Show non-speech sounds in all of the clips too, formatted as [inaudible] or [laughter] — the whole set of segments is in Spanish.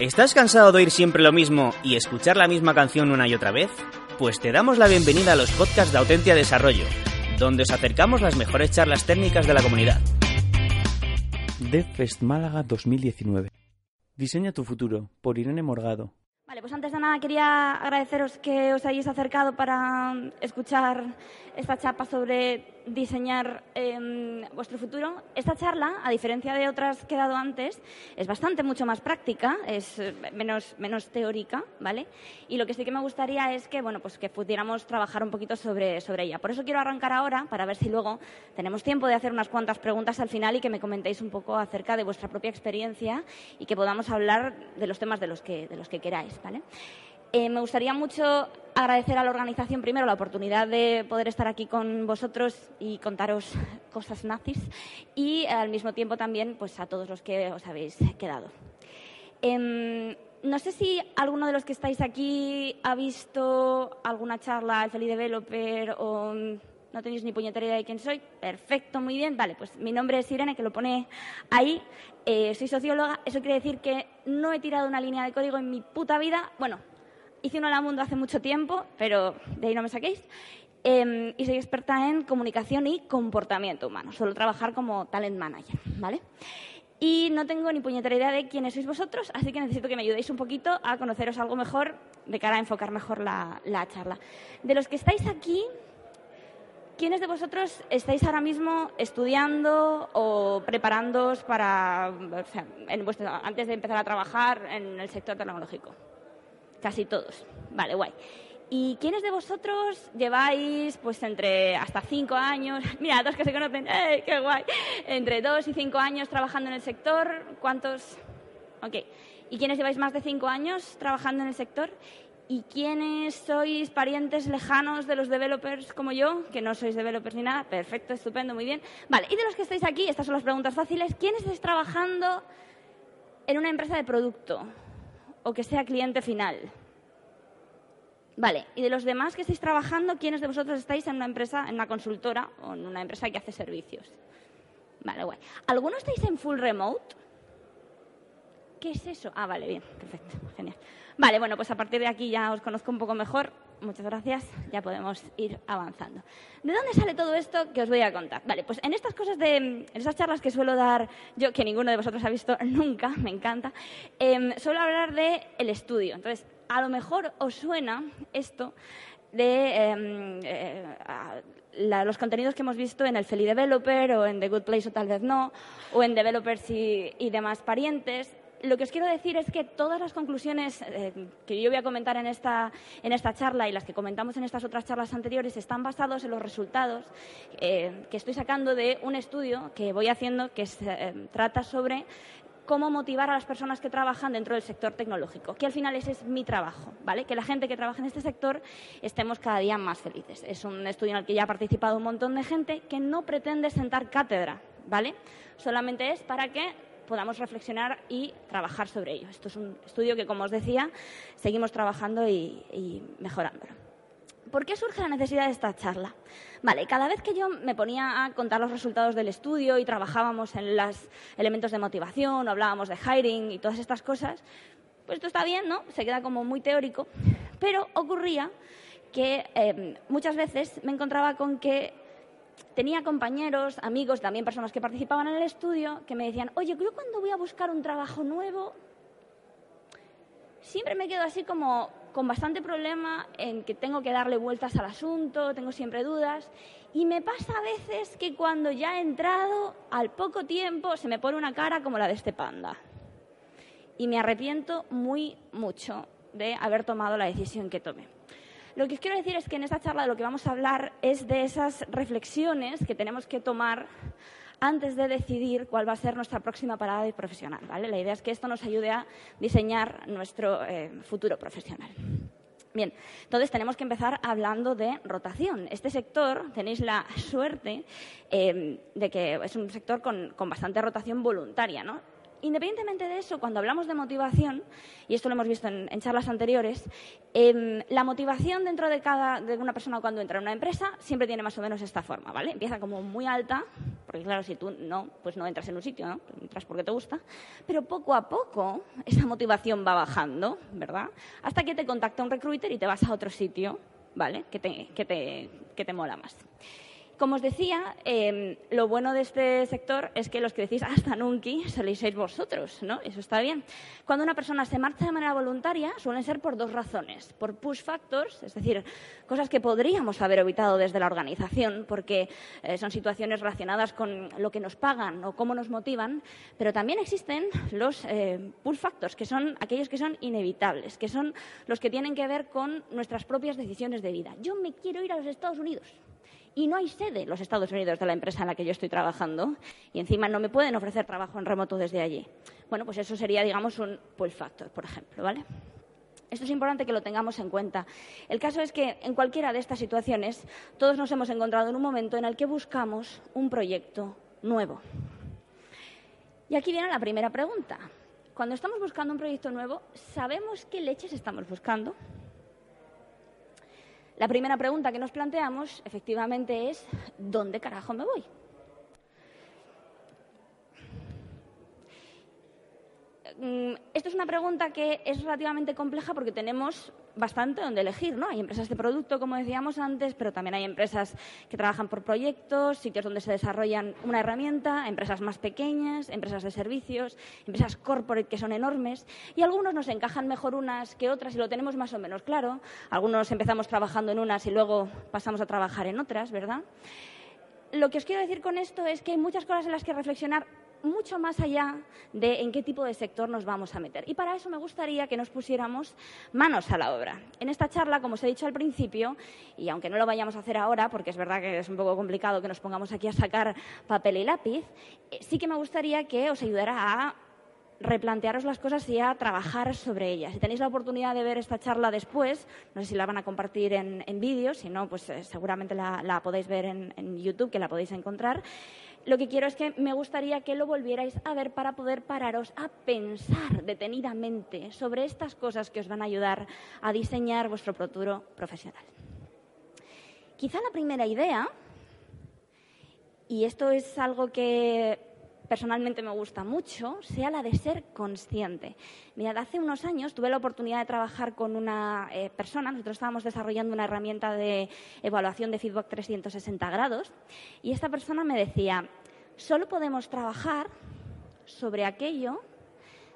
¿Estás cansado de oír siempre lo mismo y escuchar la misma canción una y otra vez? Pues te damos la bienvenida a los podcasts de Autentia Desarrollo, donde os acercamos las mejores charlas técnicas de la comunidad. DevFest Málaga 2019. Diseña tu futuro, por Irene Morgado. Vale, pues antes de nada quería agradeceros que os hayáis acercado para escuchar esta chapa sobre diseñar em, vuestro futuro. Esta charla, a diferencia de otras que he dado antes, es bastante mucho más práctica, es eh, menos, menos teórica, ¿vale? Y lo que sí que me gustaría es que, bueno, pues que pudiéramos trabajar un poquito sobre, sobre ella. Por eso quiero arrancar ahora, para ver si luego tenemos tiempo de hacer unas cuantas preguntas al final y que me comentéis un poco acerca de vuestra propia experiencia y que podamos hablar de los temas de los que, de los que queráis, ¿vale? Eh, me gustaría mucho agradecer a la organización primero la oportunidad de poder estar aquí con vosotros y contaros cosas nazis y al mismo tiempo también pues a todos los que os habéis quedado. Em, no sé si alguno de los que estáis aquí ha visto alguna charla al Feliz Developer o no tenéis ni puñetera idea de quién soy. Perfecto, muy bien. Vale, pues mi nombre es Irene, que lo pone ahí. Eh, soy socióloga. Eso quiere decir que no he tirado una línea de código en mi puta vida. Bueno, hice uno la mundo hace mucho tiempo, pero de ahí no me saquéis. Em, y soy experta en comunicación y comportamiento humano. Suelo trabajar como talent manager, ¿vale? Y no tengo ni puñetera idea de quiénes sois vosotros, así que necesito que me ayudéis un poquito a conoceros algo mejor de cara a enfocar mejor la, la charla. De los que estáis aquí, ¿quiénes de vosotros estáis ahora mismo estudiando o preparándoos para, o sea, antes de empezar a trabajar en el sector tecnológico? Casi todos. Vale, guay. ¿Y quiénes de vosotros lleváis pues entre hasta cinco años? [laughs] Mira, dos que se conocen, ¡eh, qué guay! Entre dos y cinco años trabajando en el sector, ¿cuántos? Ok. ¿Y quiénes lleváis más de cinco años trabajando en el sector? ¿Y quiénes sois parientes lejanos de los developers como yo? Que no sois developers ni nada. Perfecto, estupendo, muy bien. Vale, y de los que estáis aquí, estas son las preguntas fáciles. ¿Quién estáis trabajando en una empresa de producto? O que sea cliente final. Vale, y de los demás que estáis trabajando, ¿quiénes de vosotros estáis en una empresa, en una consultora o en una empresa que hace servicios? Vale, guay. ¿Alguno estáis en full remote? ¿Qué es eso? Ah, vale, bien, perfecto, genial. Vale, bueno, pues a partir de aquí ya os conozco un poco mejor. Muchas gracias, ya podemos ir avanzando. ¿De dónde sale todo esto que os voy a contar? Vale, pues en estas cosas de, en esas charlas que suelo dar yo, que ninguno de vosotros ha visto [laughs] nunca, me encanta, eh, suelo hablar de el estudio. Entonces, a lo mejor os suena esto de eh, eh, los contenidos que hemos visto en el Feli Developer o en The Good Place o tal vez no, o en Developers y, y demás parientes lo que os quiero decir es que todas las conclusiones eh, que yo voy a comentar en esta, en esta charla y las que comentamos en estas otras charlas anteriores están basados en los resultados eh, que estoy sacando de un estudio que voy haciendo que eh, trata sobre cómo motivar a las personas que trabajan dentro del sector tecnológico, que al final ese es mi trabajo, ¿vale? Que la gente que trabaja en este sector estemos cada día más felices. Es un estudio en el que ya ha participado un montón de gente que no pretende sentar cátedra, ¿vale? Solamente es para que podamos reflexionar y trabajar sobre ello. Esto es un estudio que, como os decía, seguimos trabajando y, y mejorándolo. ¿Por qué surge la necesidad de esta charla? Vale, cada vez que yo me ponía a contar los resultados del estudio y trabajábamos en los elementos de motivación, o hablábamos de hiring y todas estas cosas, pues esto está bien, ¿no? Se queda como muy teórico, pero ocurría que eh, muchas veces me encontraba con que tenía compañeros, amigos, también personas que participaban en el estudio, que me decían, oye, yo cuando voy a buscar un trabajo nuevo, siempre me quedo así como con bastante problema en que tengo que darle vueltas al asunto, tengo siempre dudas. Y me pasa a veces que cuando ya he entrado, al poco tiempo, se me pone una cara como la de este panda. Y me arrepiento muy mucho de haber tomado la decisión que tomé. Lo que os quiero decir es que en esta charla de lo que vamos a hablar es de esas reflexiones que tenemos que tomar antes de decidir cuál va a ser nuestra próxima parada profesional. ¿vale? La idea es que esto nos ayude a diseñar nuestro eh, futuro profesional. Bien, entonces tenemos que empezar hablando de rotación. Este sector, tenéis la suerte eh, de que es un sector con, con bastante rotación voluntaria, ¿no? Independientemente de eso, cuando hablamos de motivación, y esto lo hemos visto en, charlas anteriores, em, la motivación dentro de cada de una persona cuando entra en una empresa siempre tiene más o menos esta forma, ¿vale? Empieza como muy alta, porque claro, si tú no, pues no entras en un sitio, ¿no? Entras porque te gusta, pero poco a poco esa motivación va bajando, ¿verdad? Hasta que te contacta un recruiter y te vas a otro sitio, ¿vale? Que te, que te, que te mola más. Como os decía, em, lo bueno de este sector es que los que decís hasta nunca soléis ser vosotros, ¿no? Eso está bien. Cuando una persona se marcha de manera voluntaria, suelen ser por dos razones. Por push factors, es decir, cosas que podríamos haber evitado desde la organización, porque eh, son situaciones relacionadas con lo que nos pagan o cómo nos motivan, pero también existen los eh, push factors, que son aquellos que son inevitables, que son los que tienen que ver con nuestras propias decisiones de vida. Yo me quiero ir a los Estados Unidos y no hay sede en los Estados Unidos de la empresa en la que yo estoy trabajando y encima no me pueden ofrecer trabajo en remoto desde allí. Bueno, pues eso sería, digamos, un pull factor, por ejemplo, ¿vale? Esto es importante que lo tengamos en cuenta. El caso es que en cualquiera de estas situaciones todos nos hemos encontrado en un momento en el que buscamos un proyecto nuevo. Y aquí viene la primera pregunta. Cuando estamos buscando un proyecto nuevo, ¿sabemos qué leches estamos buscando? La primera pregunta que nos planteamos, efectivamente, es ¿dónde carajo me voy? Esto es una pregunta que es relativamente compleja porque tenemos bastante donde elegir, ¿no? Hay empresas de producto, como decíamos antes, pero también hay empresas que trabajan por proyectos, sitios donde se desarrollan una herramienta, empresas más pequeñas, empresas de servicios, empresas corporate que son enormes y algunos nos encajan mejor unas que otras y lo tenemos más o menos claro. Algunos empezamos trabajando en unas y luego pasamos a trabajar en otras, ¿verdad? Lo que os quiero decir con esto es que hay muchas cosas en las que reflexionar mucho más allá de en qué tipo de sector nos vamos a meter. Y para eso me gustaría que nos pusiéramos manos a la obra. En esta charla, como os he dicho al principio, y aunque no lo vayamos a hacer ahora, porque es verdad que es un poco complicado que nos pongamos aquí a sacar papel y lápiz, eh, sí que me gustaría que os ayudara a replantearos las cosas y a trabajar sobre ellas. Si tenéis la oportunidad de ver esta charla después, no sé si la van a compartir en, vídeo, si no, pues eh, seguramente la, podéis ver en YouTube, que la podéis encontrar lo que quiero es que me gustaría que lo volvierais a ver para poder pararos a pensar detenidamente sobre estas cosas que os van a ayudar a diseñar vuestro futuro profesional. Quizá la primera idea, y esto es algo que personalmente me gusta mucho, sea la de ser consciente. Mirad, hace unos años tuve la oportunidad de trabajar con una eh, persona, nosotros estábamos desarrollando una herramienta de evaluación de feedback 360 grados, y esta persona me decía, solo podemos trabajar sobre aquello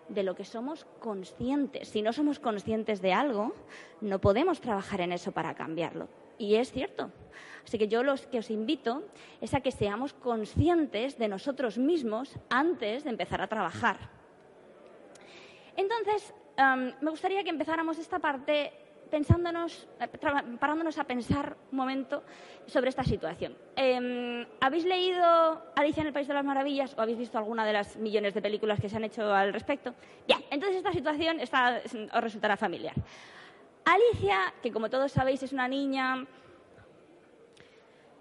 de lo que somos conscientes. Si no somos conscientes de algo, no podemos trabajar en eso para cambiarlo. Y es cierto. Así que yo lo que os invito es a que seamos conscientes de nosotros mismos antes de empezar a trabajar. Entonces, me gustaría que empezáramos esta parte pensándonos, eh, parándonos a pensar un momento sobre esta situación. Em, ¿Habéis leído Alicia en el País de las Maravillas o habéis visto alguna de las millones de películas que se han hecho al respecto? Bien, entonces esta situación os resultará familiar. Alicia, que como todos sabéis es una niña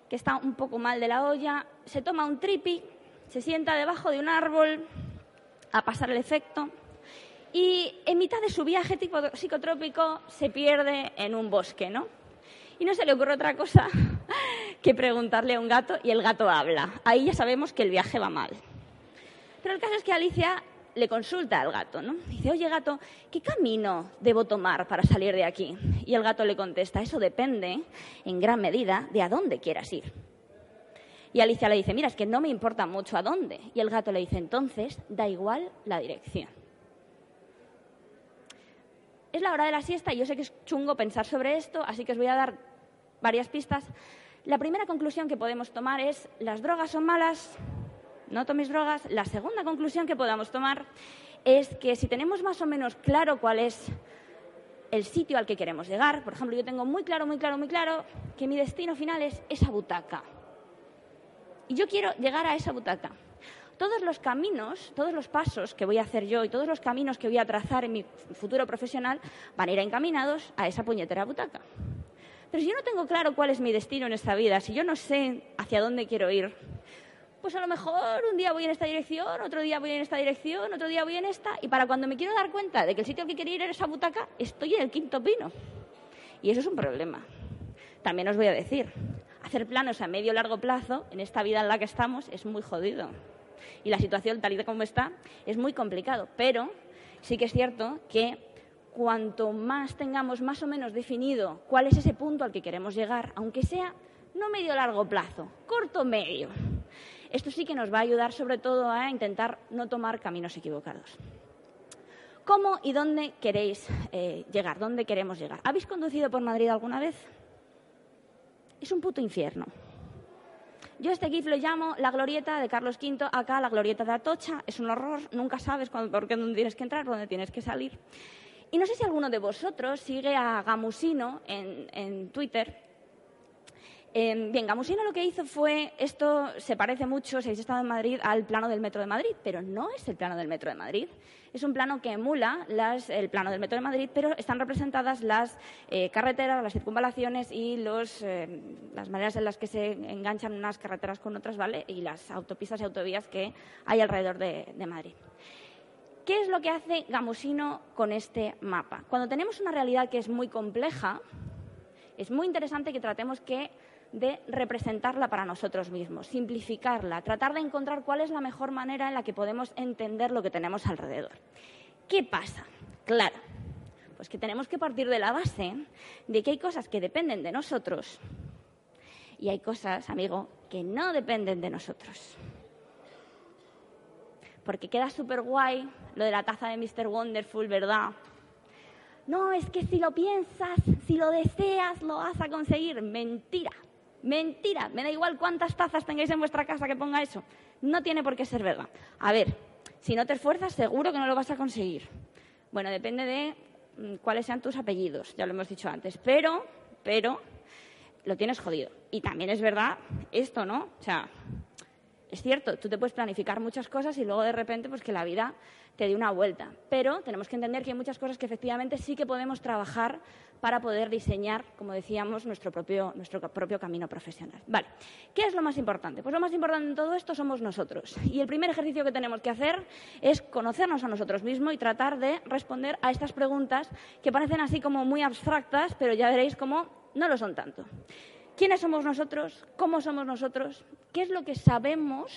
que está un poco mal de la olla, se toma un tripi, se sienta debajo de un árbol a pasar el efecto y en mitad de su viaje tipo psicotrópico se pierde en un bosque, ¿no? Y no se le ocurre otra cosa [laughs] que preguntarle a un gato y el gato habla. Ahí ya sabemos que el viaje va mal. Pero el caso es que Alicia le consulta al gato, ¿no? Dice, oye gato, ¿qué camino debo tomar para salir de aquí? Y el gato le contesta, eso depende en gran medida de a dónde quieras ir. Y Alicia le dice, mira, es que no me importa mucho a dónde. Y el gato le dice, entonces, da igual la dirección. Es la hora de la siesta y yo sé que es chungo pensar sobre esto, así que os voy a dar varias pistas. La primera conclusión que podemos tomar es, las drogas son malas, no toméis drogas. La segunda conclusión que podamos tomar es que si tenemos más o menos claro cuál es el sitio al que queremos llegar, por ejemplo, yo tengo muy claro, muy claro, muy claro que mi destino final es esa butaca. Y yo quiero llegar a esa butaca. Todos los caminos, todos los pasos que voy a hacer yo y todos los caminos que voy a trazar en mi futuro profesional van a ir encaminados a esa puñetera butaca. Pero si yo no tengo claro cuál es mi destino en esta vida, si yo no sé hacia dónde quiero ir, pues a lo mejor un día voy en esta dirección, otro día voy en esta dirección, otro día voy en esta, y para cuando me quiero dar cuenta de que el sitio al que quiero ir es esa butaca, estoy en el quinto pino. Y eso es un problema. También os voy a decir, hacer planos a medio largo plazo en esta vida en la que estamos es muy jodido. Y la situación tal y como está es muy complicado. Pero sí que es cierto que cuanto más tengamos más o menos definido cuál es ese punto al que queremos llegar, aunque sea no medio largo plazo, corto medio, esto sí que nos va a ayudar sobre todo a intentar no tomar caminos equivocados. ¿Cómo y dónde queréis eh, llegar? ¿Dónde queremos llegar? ¿Habéis conducido por Madrid alguna vez? Es un puto infierno. Yo este GIF lo llamo la glorieta de Carlos V, acá la glorieta de Atocha. Es un horror, nunca sabes por qué dónde tienes que entrar, dónde tienes que salir. Y no sé si alguno de vosotros sigue a Gamusino en, Twitter. Em, bien, Gamusino lo que hizo fue, esto se parece mucho, si habéis estado en Madrid, al plano del Metro de Madrid, pero no es el plano del Metro de Madrid. Es un plano que emula el plano del Metro de Madrid, pero están representadas las eh, carreteras, las circunvalaciones y eh, las maneras en las que se enganchan unas carreteras con otras, ¿vale? Y las autopistas y autovías que hay alrededor de, de Madrid. ¿Qué es lo que hace Gamusino con este mapa? Cuando tenemos una realidad que es muy compleja, es muy interesante que tratemos que de representarla para nosotros mismos, simplificarla, tratar de encontrar cuál es la mejor manera en la que podemos entender lo que tenemos alrededor. ¿Qué pasa? Claro, pues que tenemos que partir de la base de que hay cosas que dependen de nosotros y hay cosas, amigo, que no dependen de nosotros porque queda súper guay lo de la taza de Mr. Wonderful, ¿verdad? No, es que si lo piensas, si lo deseas, lo vas a conseguir. Mentira, mentira. Me da igual cuántas tazas tengáis en vuestra casa que ponga eso. No tiene por qué ser verdad. A ver, si no te esfuerzas, seguro que no lo vas a conseguir. Bueno, depende de mm, cuáles sean tus apellidos, ya lo hemos dicho antes. Pero, pero, lo tienes jodido. Y también es verdad esto, ¿no? O sea, es cierto, tú te puedes planificar muchas cosas y luego de repente pues que la vida te dé una vuelta. Pero tenemos que entender que hay muchas cosas que efectivamente sí que podemos trabajar para poder diseñar, como decíamos, nuestro propio, nuestro propio camino profesional. Vale, ¿qué es lo más importante? Pues lo más importante en todo esto somos nosotros. Y el primer ejercicio que tenemos que hacer es conocernos a nosotros mismos y tratar de responder a estas preguntas que parecen así como muy abstractas, pero ya veréis cómo no lo son tanto. ¿Quiénes somos nosotros? ¿Cómo somos nosotros? ¿Qué es lo que sabemos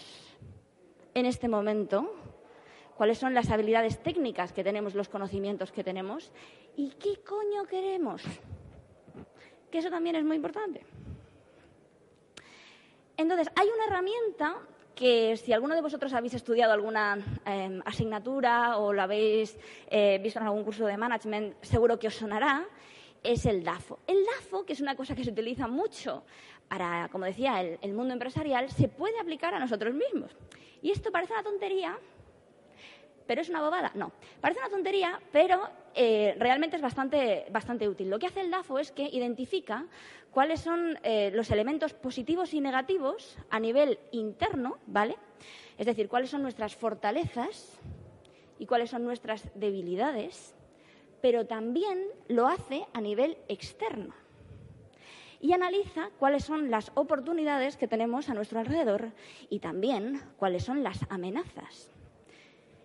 en este momento? ¿Cuáles son las habilidades técnicas que tenemos, los conocimientos que tenemos? ¿Y qué coño queremos? Que eso también es muy importante. Entonces, hay una herramienta que si alguno de vosotros habéis estudiado alguna em, asignatura o lo habéis eh, visto en algún curso de management, seguro que os sonará, es el DAFO. El DAFO, que es una cosa que se utiliza mucho para, como decía, el, mundo empresarial, se puede aplicar a nosotros mismos. Y esto parece una tontería, pero es una bobada. No, parece una tontería, pero eh, realmente es bastante, bastante útil. Lo que hace el DAFO es que identifica cuáles son eh, los elementos positivos y negativos a nivel interno, ¿vale? Es decir, cuáles son nuestras fortalezas y cuáles son nuestras debilidades pero también lo hace a nivel externo. Y analiza cuáles son las oportunidades que tenemos a nuestro alrededor y también cuáles son las amenazas.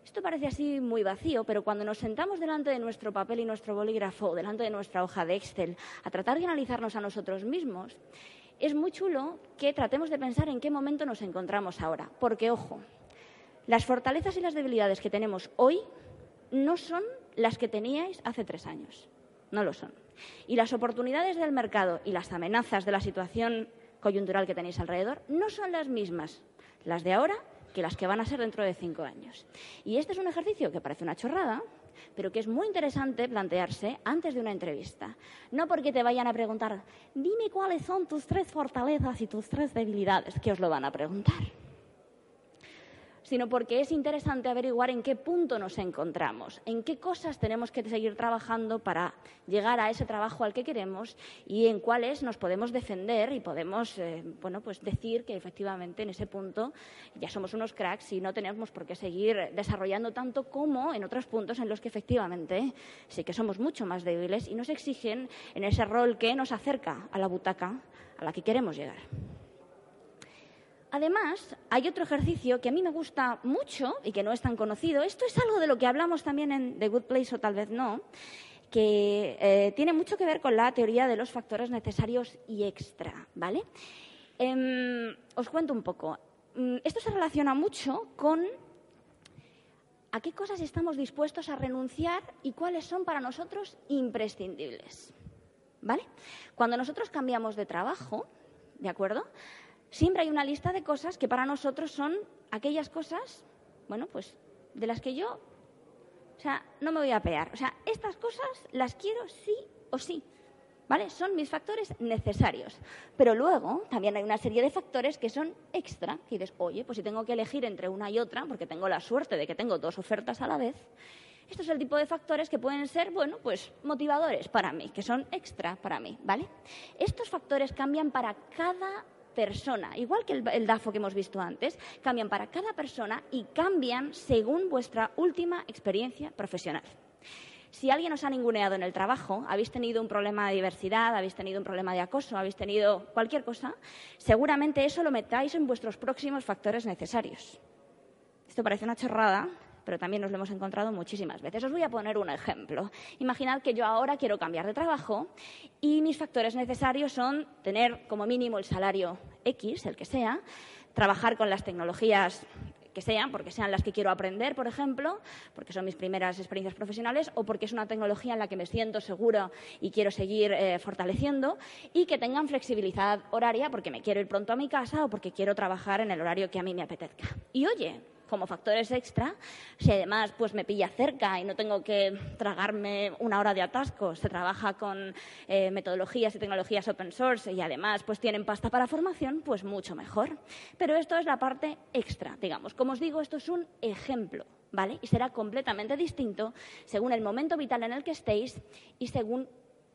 Esto parece así muy vacío, pero cuando nos sentamos delante de nuestro papel y nuestro bolígrafo, delante de nuestra hoja de Excel, a tratar de analizarnos a nosotros mismos, es muy chulo que tratemos de pensar en qué momento nos encontramos ahora. Porque, ojo, las fortalezas y las debilidades que tenemos hoy no son las que teníais hace tres años. No lo son. Y las oportunidades del mercado y las amenazas de la situación coyuntural que tenéis alrededor no son las mismas, las de ahora, que las que van a ser dentro de cinco años. Y este es un ejercicio que parece una chorrada, pero que es muy interesante plantearse antes de una entrevista. No porque te vayan a preguntar, dime cuáles son tus tres fortalezas y tus tres debilidades, que os lo van a preguntar sino porque es interesante averiguar en qué punto nos encontramos, en qué cosas tenemos que seguir trabajando para llegar a ese trabajo al que queremos y en cuáles nos podemos defender y podemos eh, bueno, pues decir que efectivamente en ese punto ya somos unos cracks y no tenemos por qué seguir desarrollando tanto como en otros puntos en los que efectivamente sí que somos mucho más débiles y nos exigen en ese rol que nos acerca a la butaca a la que queremos llegar. Además, hay otro ejercicio que a mí me gusta mucho y que no es tan conocido. Esto es algo de lo que hablamos también en The Good Place o tal vez no, que eh, tiene mucho que ver con la teoría de los factores necesarios y extra, ¿vale? Em, os cuento un poco. Mm, esto se relaciona mucho con a qué cosas estamos dispuestos a renunciar y cuáles son para nosotros imprescindibles. ¿Vale? Cuando nosotros cambiamos de trabajo, ¿de acuerdo? Siempre hay una lista de cosas que para nosotros son aquellas cosas, bueno, pues de las que yo, o sea, no me voy a pear. O sea, estas cosas las quiero sí o sí. ¿Vale? Son mis factores necesarios. Pero luego también hay una serie de factores que son extra. Que dices, oye, pues si tengo que elegir entre una y otra, porque tengo la suerte de que tengo dos ofertas a la vez, esto es el tipo de factores que pueden ser, bueno, pues motivadores para mí, que son extra para mí, ¿vale? Estos factores cambian para cada persona, igual que el, DAFO que hemos visto antes, cambian para cada persona y cambian según vuestra última experiencia profesional. Si alguien os ha ninguneado en el trabajo, habéis tenido un problema de diversidad, habéis tenido un problema de acoso, habéis tenido cualquier cosa, seguramente eso lo metáis en vuestros próximos factores necesarios. Esto parece una chorrada, pero también nos lo hemos encontrado muchísimas veces. Os voy a poner un ejemplo. Imaginad que yo ahora quiero cambiar de trabajo y mis factores necesarios son tener como mínimo el salario X, el que sea, trabajar con las tecnologías que sean, porque sean las que quiero aprender, por ejemplo, porque son mis primeras experiencias profesionales, o porque es una tecnología en la que me siento segura y quiero seguir eh, fortaleciendo, y que tengan flexibilidad horaria porque me quiero ir pronto a mi casa o porque quiero trabajar en el horario que a mí me apetezca. Y oye, como factores extra, si además pues me pilla cerca y no tengo que tragarme una hora de atasco, se trabaja con eh, metodologías y tecnologías open source y además pues tienen pasta para formación, pues mucho mejor. Pero esto es la parte extra, digamos. Como os digo, esto es un ejemplo. ¿Vale? Y será completamente distinto según el momento vital en el que estéis y según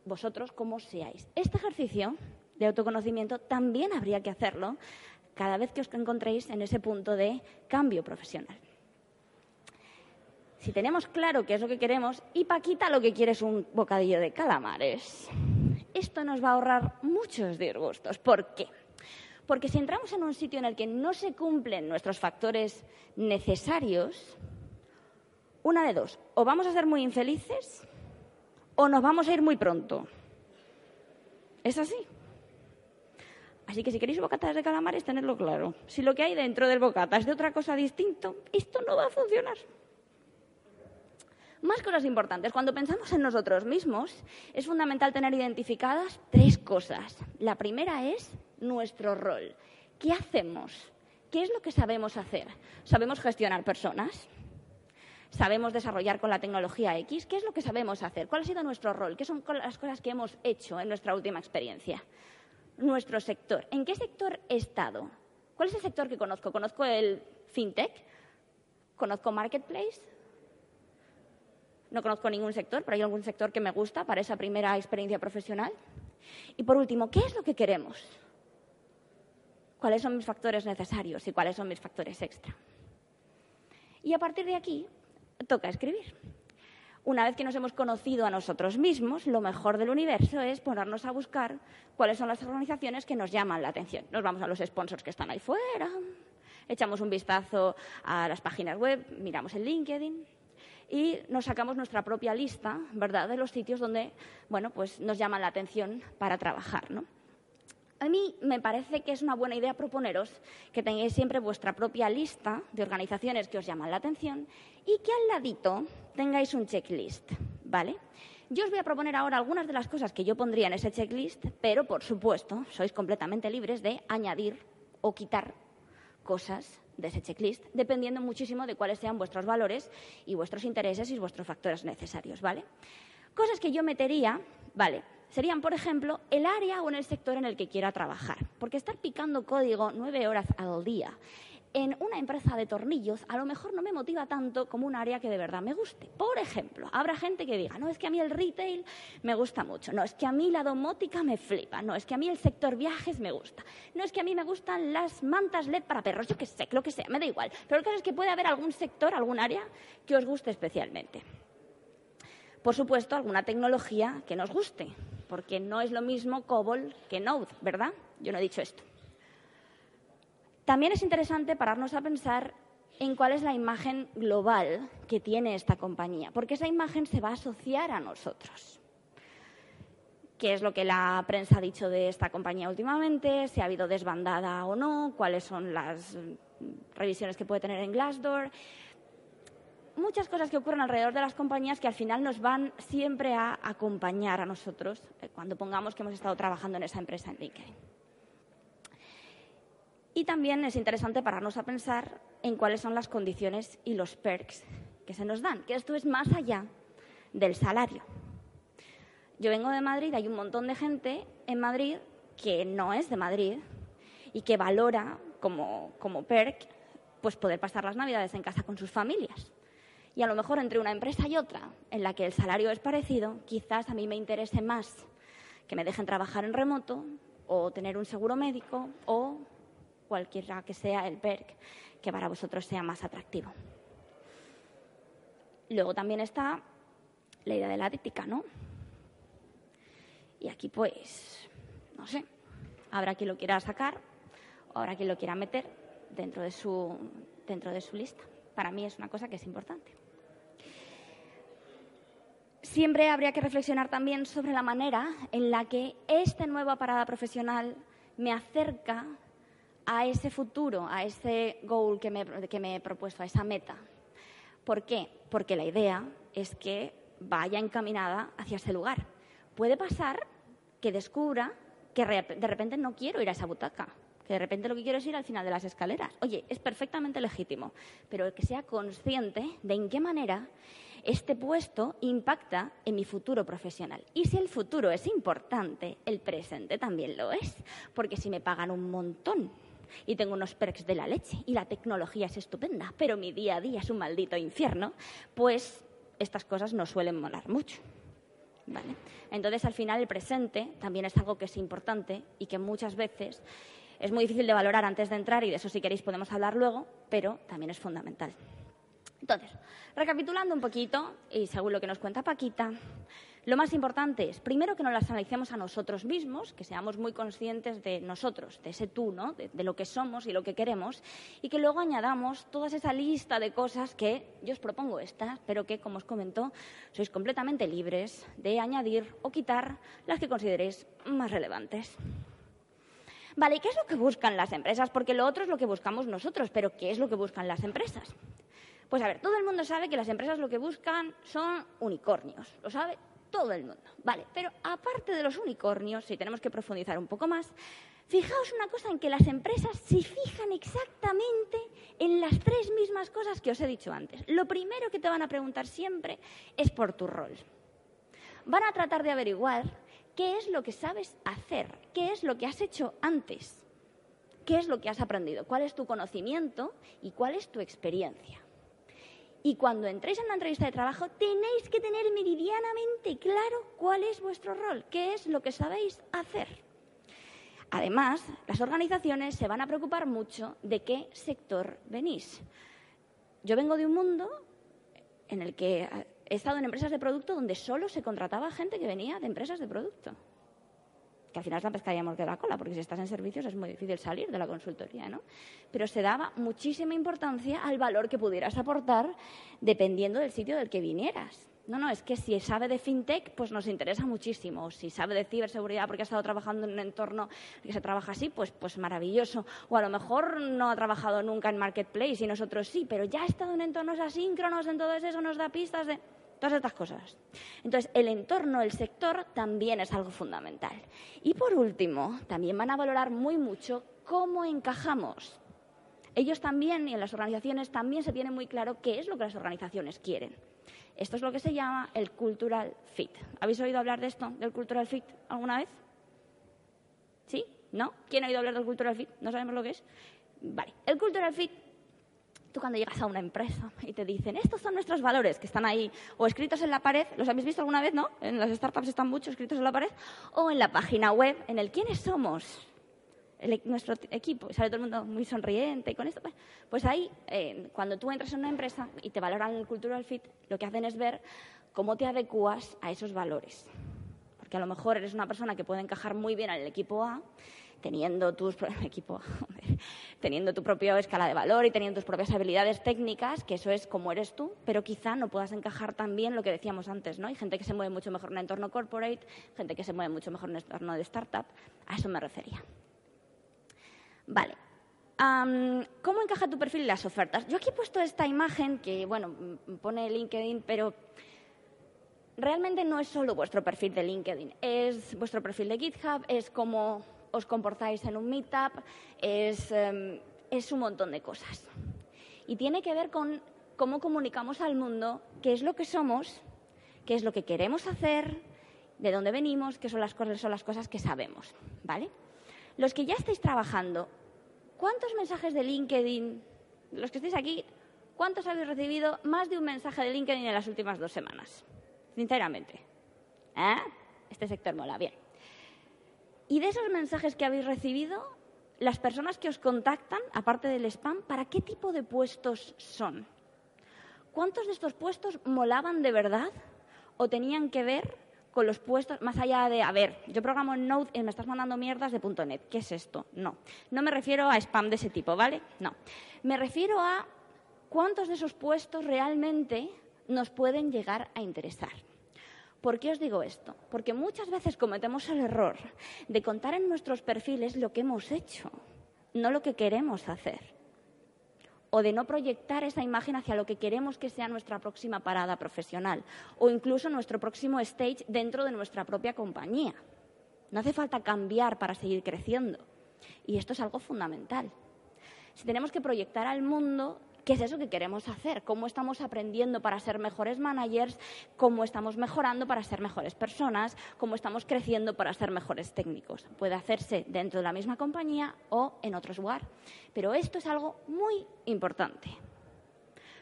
vosotros cómo seáis. Este ejercicio de autoconocimiento también habría que hacerlo cada vez que os encontréis en ese punto de cambio profesional. Si tenemos claro qué es lo que queremos y Paquita lo que quiere es un bocadillo de calamares, esto nos va a ahorrar muchos disgustos. ¿Por qué? Porque si entramos en un sitio en el que no se cumplen nuestros factores necesarios, una de dos, o vamos a ser muy infelices o nos vamos a ir muy pronto. ¿Es así? Así que si queréis bocatas de calamares, tenedlo claro. Si lo que hay dentro del bocata es de otra cosa distinto, esto no va a funcionar. Más cosas importantes. Cuando pensamos en nosotros mismos, es fundamental tener identificadas tres cosas. La primera es nuestro rol. ¿Qué hacemos? ¿Qué es lo que sabemos hacer? ¿Sabemos gestionar personas? ¿Sabemos desarrollar con la tecnología X? ¿Qué es lo que sabemos hacer? ¿Cuál ha sido nuestro rol? ¿Qué son las cosas que hemos hecho en nuestra última experiencia? Nuestro sector. ¿En qué sector he estado? ¿Cuál es el sector que conozco? Conozco el fintech, conozco marketplace, no conozco ningún sector, pero hay algún sector que me gusta para esa primera experiencia profesional. Y por último, ¿qué es lo que queremos? ¿Cuáles son mis factores necesarios y cuáles son mis factores extra? Y a partir de aquí, toca escribir una vez que nos hemos conocido a nosotros mismos, lo mejor del universo es ponernos a buscar cuáles son las organizaciones que nos llaman la atención. Nos vamos a los sponsors que están ahí fuera, echamos un vistazo a las páginas web, miramos el LinkedIn y nos sacamos nuestra propia lista, ¿verdad?, de los sitios donde, bueno, pues nos llaman la atención para trabajar, ¿no? A mí me parece que es una buena idea proponeros que tengáis siempre vuestra propia lista de organizaciones que os llaman la atención y que al ladito tengáis un checklist, ¿vale? Yo os voy a proponer ahora algunas de las cosas que yo pondría en ese checklist, pero por supuesto sois completamente libres de añadir o quitar cosas de ese checklist, dependiendo muchísimo de cuáles sean vuestros valores y vuestros intereses y vuestros factores necesarios, ¿vale? Cosas que yo metería, vale, serían, por ejemplo, el área o en el sector en el que quiera trabajar. Porque estar picando código nueve horas al día en una empresa de tornillos a lo mejor no me motiva tanto como un área que de verdad me guste. Por ejemplo, habrá gente que diga, no, es que a mí el retail me gusta mucho, no, es que a mí la domótica me flipa, no, es que a mí el sector viajes me gusta, no, es que a mí me gustan las mantas LED para perros, yo qué sé, lo que sea, me da igual. Pero el caso es que puede haber algún sector, algún área que os guste especialmente. Por supuesto, alguna tecnología que nos guste, porque no es lo mismo COBOL que Node, ¿verdad? Yo no he dicho esto. También es interesante pararnos a pensar en cuál es la imagen global que tiene esta compañía, porque esa imagen se va a asociar a nosotros. ¿Qué es lo que la prensa ha dicho de esta compañía últimamente? ¿Si ha habido desbandada o no? ¿Cuáles son las revisiones que puede tener en Glassdoor? Muchas cosas que ocurren alrededor de las compañías que al final nos van siempre a acompañar a nosotros eh, cuando pongamos que hemos estado trabajando en esa empresa en LinkedIn. Y también es interesante pararnos a pensar en cuáles son las condiciones y los perks que se nos dan, que esto es más allá del salario. Yo vengo de Madrid, hay un montón de gente en Madrid que no es de Madrid y que valora como, como perk pues poder pasar las navidades en casa con sus familias. Y a lo mejor entre una empresa y otra, en la que el salario es parecido, quizás a mí me interese más que me dejen trabajar en remoto o tener un seguro médico o cualquiera que sea el perk que para vosotros sea más atractivo. Luego también está la idea de la ética, ¿no? Y aquí pues, no sé, habrá quien lo quiera sacar o habrá quien lo quiera meter dentro de su, dentro de su lista. Para mí es una cosa que es importante. Siempre habría que reflexionar también sobre la manera en la que esta nueva parada profesional me acerca a ese futuro, a ese goal que me, que me he propuesto, a esa meta. ¿Por qué? Porque la idea es que vaya encaminada hacia ese lugar. Puede pasar que descubra que de repente no quiero ir a esa butaca, que de repente lo que quiero es ir al final de las escaleras. Oye, es perfectamente legítimo, pero que sea consciente de en qué manera este puesto impacta en mi futuro profesional. Y si el futuro es importante, el presente también lo es, porque si me pagan un montón y tengo unos perks de la leche y la tecnología es estupenda, pero mi día a día es un maldito infierno, pues estas cosas no suelen molar mucho. ¿Vale? Entonces, al final, el presente también es algo que es importante y que muchas veces es muy difícil de valorar antes de entrar y de eso, si queréis, podemos hablar luego, pero también es fundamental. Entonces, recapitulando un poquito, y según lo que nos cuenta Paquita, lo más importante es, primero, que nos las analicemos a nosotros mismos, que seamos muy conscientes de nosotros, de ese tú, ¿no? de, lo que somos y lo que queremos, y que luego añadamos toda esa lista de cosas que yo os propongo estas, pero que, como os comentó, sois completamente libres de añadir o quitar las que consideréis más relevantes. Vale, ¿y qué es lo que buscan las empresas? Porque lo otro es lo que buscamos nosotros, pero ¿qué es lo que buscan las empresas? Pues a ver, todo el mundo sabe que las empresas lo que buscan son unicornios, lo sabe todo el mundo. Vale, pero aparte de los unicornios, si tenemos que profundizar un poco más, fijaos una cosa en que las empresas se fijan exactamente en las tres mismas cosas que os he dicho antes. Lo primero que te van a preguntar siempre es por tu rol. Van a tratar de averiguar qué es lo que sabes hacer, qué es lo que has hecho antes, qué es lo que has aprendido, cuál es tu conocimiento y cuál es tu experiencia. Y cuando entréis en una entrevista de trabajo, tenéis que tener meridianamente claro cuál es vuestro rol, qué es lo que sabéis hacer. Además, las organizaciones se van a preocupar mucho de qué sector venís. Yo vengo de un mundo en el que he estado en empresas de producto donde solo se contrataba gente que venía de empresas de producto que al final es la pescadilla de la cola, porque si estás en servicios es muy difícil salir de la consultoría, ¿no? Pero se daba muchísima importancia al valor que pudieras aportar dependiendo del sitio del que vinieras. No, no, es que si sabe de fintech, pues nos interesa muchísimo. Si sabe de ciberseguridad porque ha estado trabajando en un entorno que se trabaja así, pues, pues maravilloso. O a lo mejor no ha trabajado nunca en marketplace y nosotros sí, pero ya ha estado en entornos asíncronos, en todo eso nos da pistas de todas estas cosas. Entonces, el entorno, el sector, también es algo fundamental. Y por último, también van a valorar muy mucho cómo encajamos. Ellos también, y en las organizaciones también se tiene muy claro qué es lo que las organizaciones quieren. Esto es lo que se llama el cultural fit. ¿Habéis oído hablar de esto, del cultural fit, alguna vez? ¿Sí? ¿No? ¿Quién ha oído hablar del cultural fit? ¿No sabemos lo que es? Vale. El cultural fit tú cuando llegas a una empresa y te dicen, estos son nuestros valores que están ahí o escritos en la pared, ¿los habéis visto alguna vez, no? En las startups están muchos escritos en la pared, o en la página web, en el quiénes somos, e-, nuestro equipo, sale todo el mundo muy sonriente y con esto. Pues, pues ahí, eh, cuando tú entras en una empresa y te valoran el cultural fit, lo que hacen es ver cómo te adecuas a esos valores. Porque a lo mejor eres una persona que puede encajar muy bien al equipo A, teniendo tus [laughs] equipo, teniendo tu propia escala de valor y teniendo tus propias habilidades técnicas, que eso es como eres tú, pero quizá no puedas encajar tan bien lo que decíamos antes, ¿no? Hay gente que se mueve mucho mejor en un entorno corporate, gente que se mueve mucho mejor en un entorno de startup, a eso me refería. Vale. ¿Cómo encaja tu perfil en las ofertas? Yo aquí he puesto esta imagen que, bueno, pone LinkedIn, pero realmente no es solo vuestro perfil de LinkedIn, es vuestro perfil de GitHub, es como os comportáis en un meetup, es, em, es un montón de cosas. Y tiene que ver con cómo comunicamos al mundo qué es lo que somos, qué es lo que queremos hacer, de dónde venimos, qué son las cosas, las cosas que sabemos, ¿vale? Los que ya estáis trabajando, ¿cuántos mensajes de LinkedIn, los que estáis aquí, cuántos habéis recibido más de un mensaje de LinkedIn en las últimas dos semanas? Sinceramente. ¿Eh? Este sector mola, bien. Y de esos mensajes que habéis recibido, las personas que os contactan, aparte del spam, ¿para qué tipo de puestos son? ¿Cuántos de estos puestos molaban de verdad o tenían que ver con los puestos más allá de, a ver, yo programo en Node y me estás mandando mierdas de .NET, ¿qué es esto? No, no me refiero a spam de ese tipo, ¿vale? No, me refiero a cuántos de esos puestos realmente nos pueden llegar a interesar. ¿Por qué os digo esto? Porque muchas veces cometemos el error de contar en nuestros perfiles lo que hemos hecho, no lo que queremos hacer. O de no proyectar esa imagen hacia lo que queremos que sea nuestra próxima parada profesional o incluso nuestro próximo stage dentro de nuestra propia compañía. No hace falta cambiar para seguir creciendo. Y esto es algo fundamental. Si tenemos que proyectar al mundo ¿Qué es eso que queremos hacer? ¿Cómo estamos aprendiendo para ser mejores managers? ¿Cómo estamos mejorando para ser mejores personas? ¿Cómo estamos creciendo para ser mejores técnicos? Puede hacerse dentro de la misma compañía o en otro lugar. Pero esto es algo muy importante.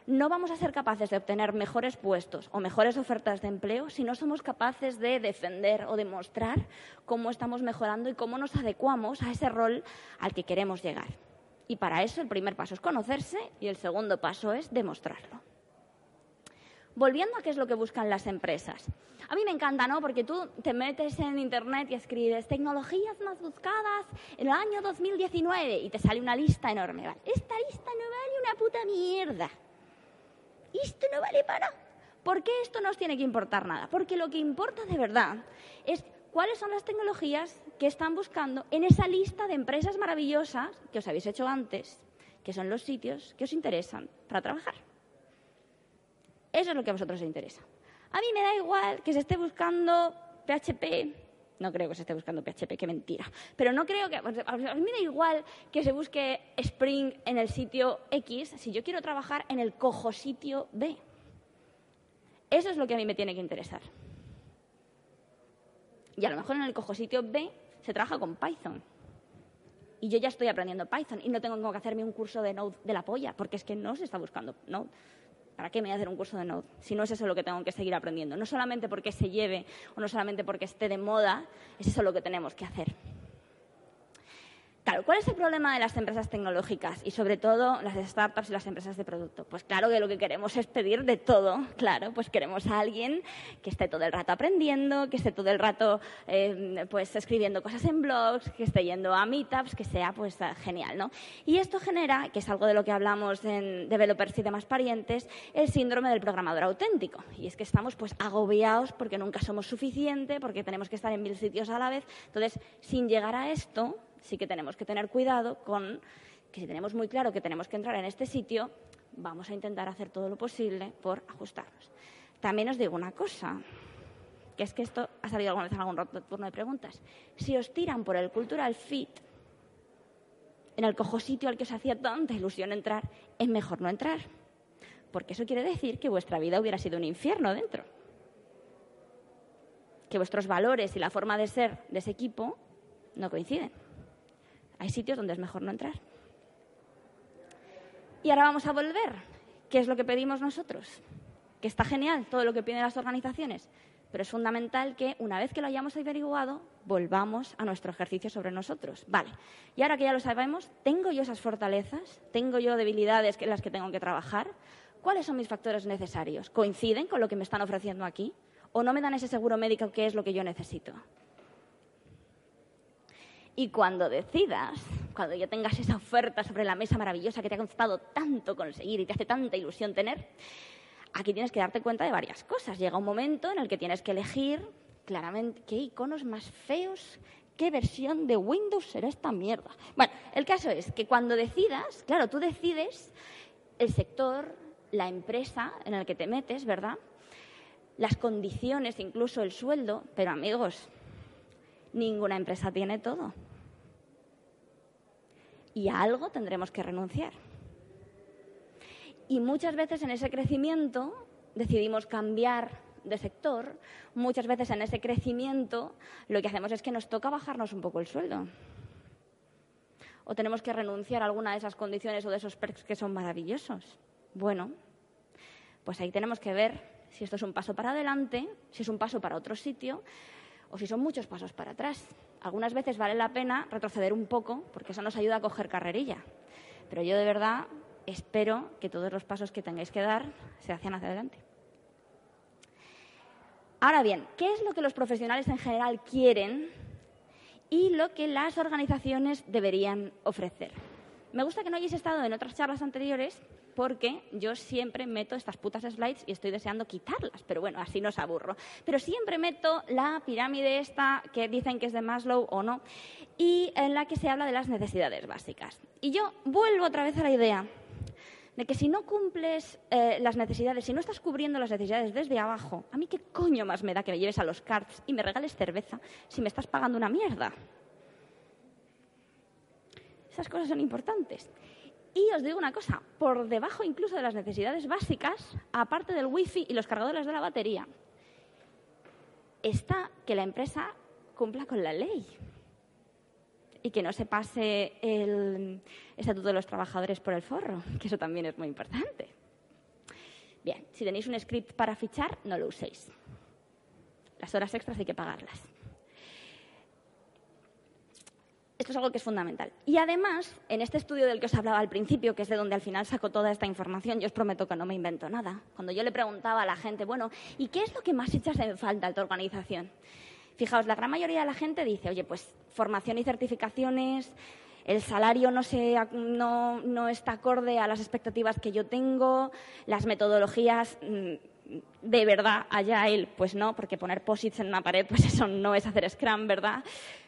No vamos a ser capaces de obtener mejores puestos o mejores ofertas de empleo si no somos capaces de defender o demostrar cómo estamos mejorando y cómo nos adecuamos a ese rol al que queremos llegar. Y para eso el primer paso es conocerse y el segundo paso es demostrarlo. Volviendo a qué es lo que buscan las empresas. A mí me encanta, ¿no? Porque tú te metes en internet y escribes tecnologías más buscadas en el año 2019 y te sale una lista enorme. Esta lista no vale una puta mierda. Esto no vale para. ¿Por qué esto no os tiene que importar nada? Porque lo que importa de verdad es cuáles son las tecnologías que están buscando en esa lista de empresas maravillosas que os habéis hecho antes, que son los sitios que os interesan para trabajar. Eso es lo que a vosotros os interesa. A mí me da igual que se esté buscando PHP, no creo que se esté buscando PHP, qué mentira. Pero no creo que. A mí me da igual que se busque Spring en el sitio X si yo quiero trabajar en el cojo sitio B. Eso es lo que a mí me tiene que interesar. Y a lo mejor en el cojo sitio B se trabaja con Python. Y yo ya estoy aprendiendo Python y no tengo que hacerme un curso de Node de la polla, porque es que no se está buscando Node. ¿Para qué me voy a hacer un curso de Node? Si no es eso lo que tengo que seguir aprendiendo. No solamente porque se lleve o no solamente porque esté de moda, es eso lo que tenemos que hacer. Claro, ¿cuál es el problema de las empresas tecnológicas y sobre todo las startups y las empresas de producto? Pues claro que lo que queremos es pedir de todo, claro, pues queremos a alguien que esté todo el rato aprendiendo, que esté todo el rato eh, pues escribiendo cosas en blogs, que esté yendo a meetups, que sea pues genial, ¿no? Y esto genera, que es algo de lo que hablamos en developers y demás parientes, el síndrome del programador auténtico. Y es que estamos pues agobiados porque nunca somos suficiente, porque tenemos que estar en mil sitios a la vez. Entonces, sin llegar a esto, sí que tenemos que tener cuidado con que si tenemos muy claro que tenemos que entrar en este sitio, vamos a intentar hacer todo lo posible por ajustarnos. También os digo una cosa, que es que esto ha salido alguna vez en algún turno de preguntas. Si os tiran por el cultural fit, en el cojo sitio al que os hacía tanta ilusión entrar, es mejor no entrar. Porque eso quiere decir que vuestra vida hubiera sido un infierno dentro. Que vuestros valores y la forma de ser de ese equipo no coinciden. Hay sitios donde es mejor no entrar. Y ahora vamos a volver. ¿Qué es lo que pedimos nosotros? Que está genial todo lo que piden las organizaciones, pero es fundamental que una vez que lo hayamos averiguado, volvamos a nuestro ejercicio sobre nosotros. Vale, y ahora que ya lo sabemos, ¿tengo yo esas fortalezas? ¿Tengo yo debilidades en las que tengo que trabajar? ¿Cuáles son mis factores necesarios? ¿Coinciden con lo que me están ofreciendo aquí? ¿O no me dan ese seguro médico que es lo que yo necesito? Y cuando decidas, cuando ya tengas esa oferta sobre la mesa maravillosa que te ha costado tanto conseguir y te hace tanta ilusión tener, aquí tienes que darte cuenta de varias cosas. Llega un momento en el que tienes que elegir claramente qué iconos más feos, qué versión de Windows será esta mierda. Bueno, el caso es que cuando decidas, claro, tú decides el sector, la empresa en el que te metes, ¿verdad? Las condiciones, incluso el sueldo, pero amigos, ninguna empresa tiene todo. Y a algo tendremos que renunciar. Y muchas veces en ese crecimiento decidimos cambiar de sector, muchas veces en ese crecimiento lo que hacemos es que nos toca bajarnos un poco el sueldo. O tenemos que renunciar a alguna de esas condiciones o de esos perks que son maravillosos. Bueno, pues ahí tenemos que ver si esto es un paso para adelante, si es un paso para otro sitio o si son muchos pasos para atrás. Algunas veces vale la pena retroceder un poco porque eso nos ayuda a coger carrerilla. Pero yo de verdad espero que todos los pasos que tengáis que dar se hacen hacia adelante. Ahora bien, ¿qué es lo que los profesionales en general quieren y lo que las organizaciones deberían ofrecer? Me gusta que no hayáis estado en otras charlas anteriores porque yo siempre meto estas putas slides y estoy deseando quitarlas, pero bueno, así no os aburro. Pero siempre meto la pirámide esta que dicen que es de Maslow o no, y en la que se habla de las necesidades básicas. Y yo vuelvo otra vez a la idea de que si no cumples eh, las necesidades, si no estás cubriendo las necesidades desde abajo, a mí qué coño más me da que me lleves a los carts y me regales cerveza si me estás pagando una mierda. Esas cosas son importantes. Y os digo una cosa, por debajo incluso de las necesidades básicas, aparte del wifi y los cargadores de la batería, está que la empresa cumpla con la ley y que no se pase el Estatuto de los Trabajadores por el forro, que eso también es muy importante. Bien, si tenéis un script para fichar, no lo uséis. Las horas extras hay que pagarlas. Esto es algo que es fundamental. Y además, en este estudio del que os hablaba al principio, que es de donde al final saco toda esta información, yo os prometo que no me invento nada. Cuando yo le preguntaba a la gente, bueno, ¿y qué es lo que más echas en falta a tu organización? Fijaos, la gran mayoría de la gente dice, oye, pues formación y certificaciones, el salario no, se, no, no está acorde a las expectativas que yo tengo, las metodologías mm, de verdad allá él, pues no, porque poner posits en una pared, pues eso no es hacer Scrum, ¿verdad?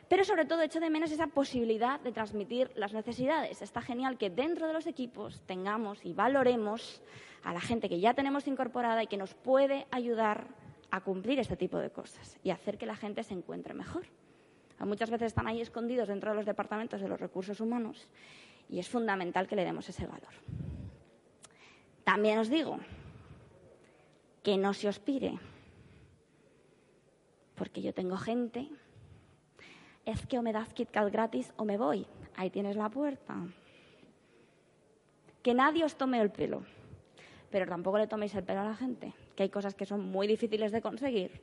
Pero sobre todo echo de menos esa posibilidad de transmitir las necesidades. Está genial que dentro de los equipos tengamos y valoremos a la gente que ya tenemos incorporada y que nos puede ayudar a cumplir este tipo de cosas y hacer que la gente se encuentre mejor. Muchas veces están ahí escondidos dentro de los departamentos de los recursos humanos y es fundamental que le demos ese valor. También os digo que no se os pire, porque yo tengo gente es que o me das KitKat gratis o me voy. Ahí tienes la puerta. Que nadie os tome el pelo, pero tampoco le toméis el pelo a la gente, que hay cosas que son muy difíciles de conseguir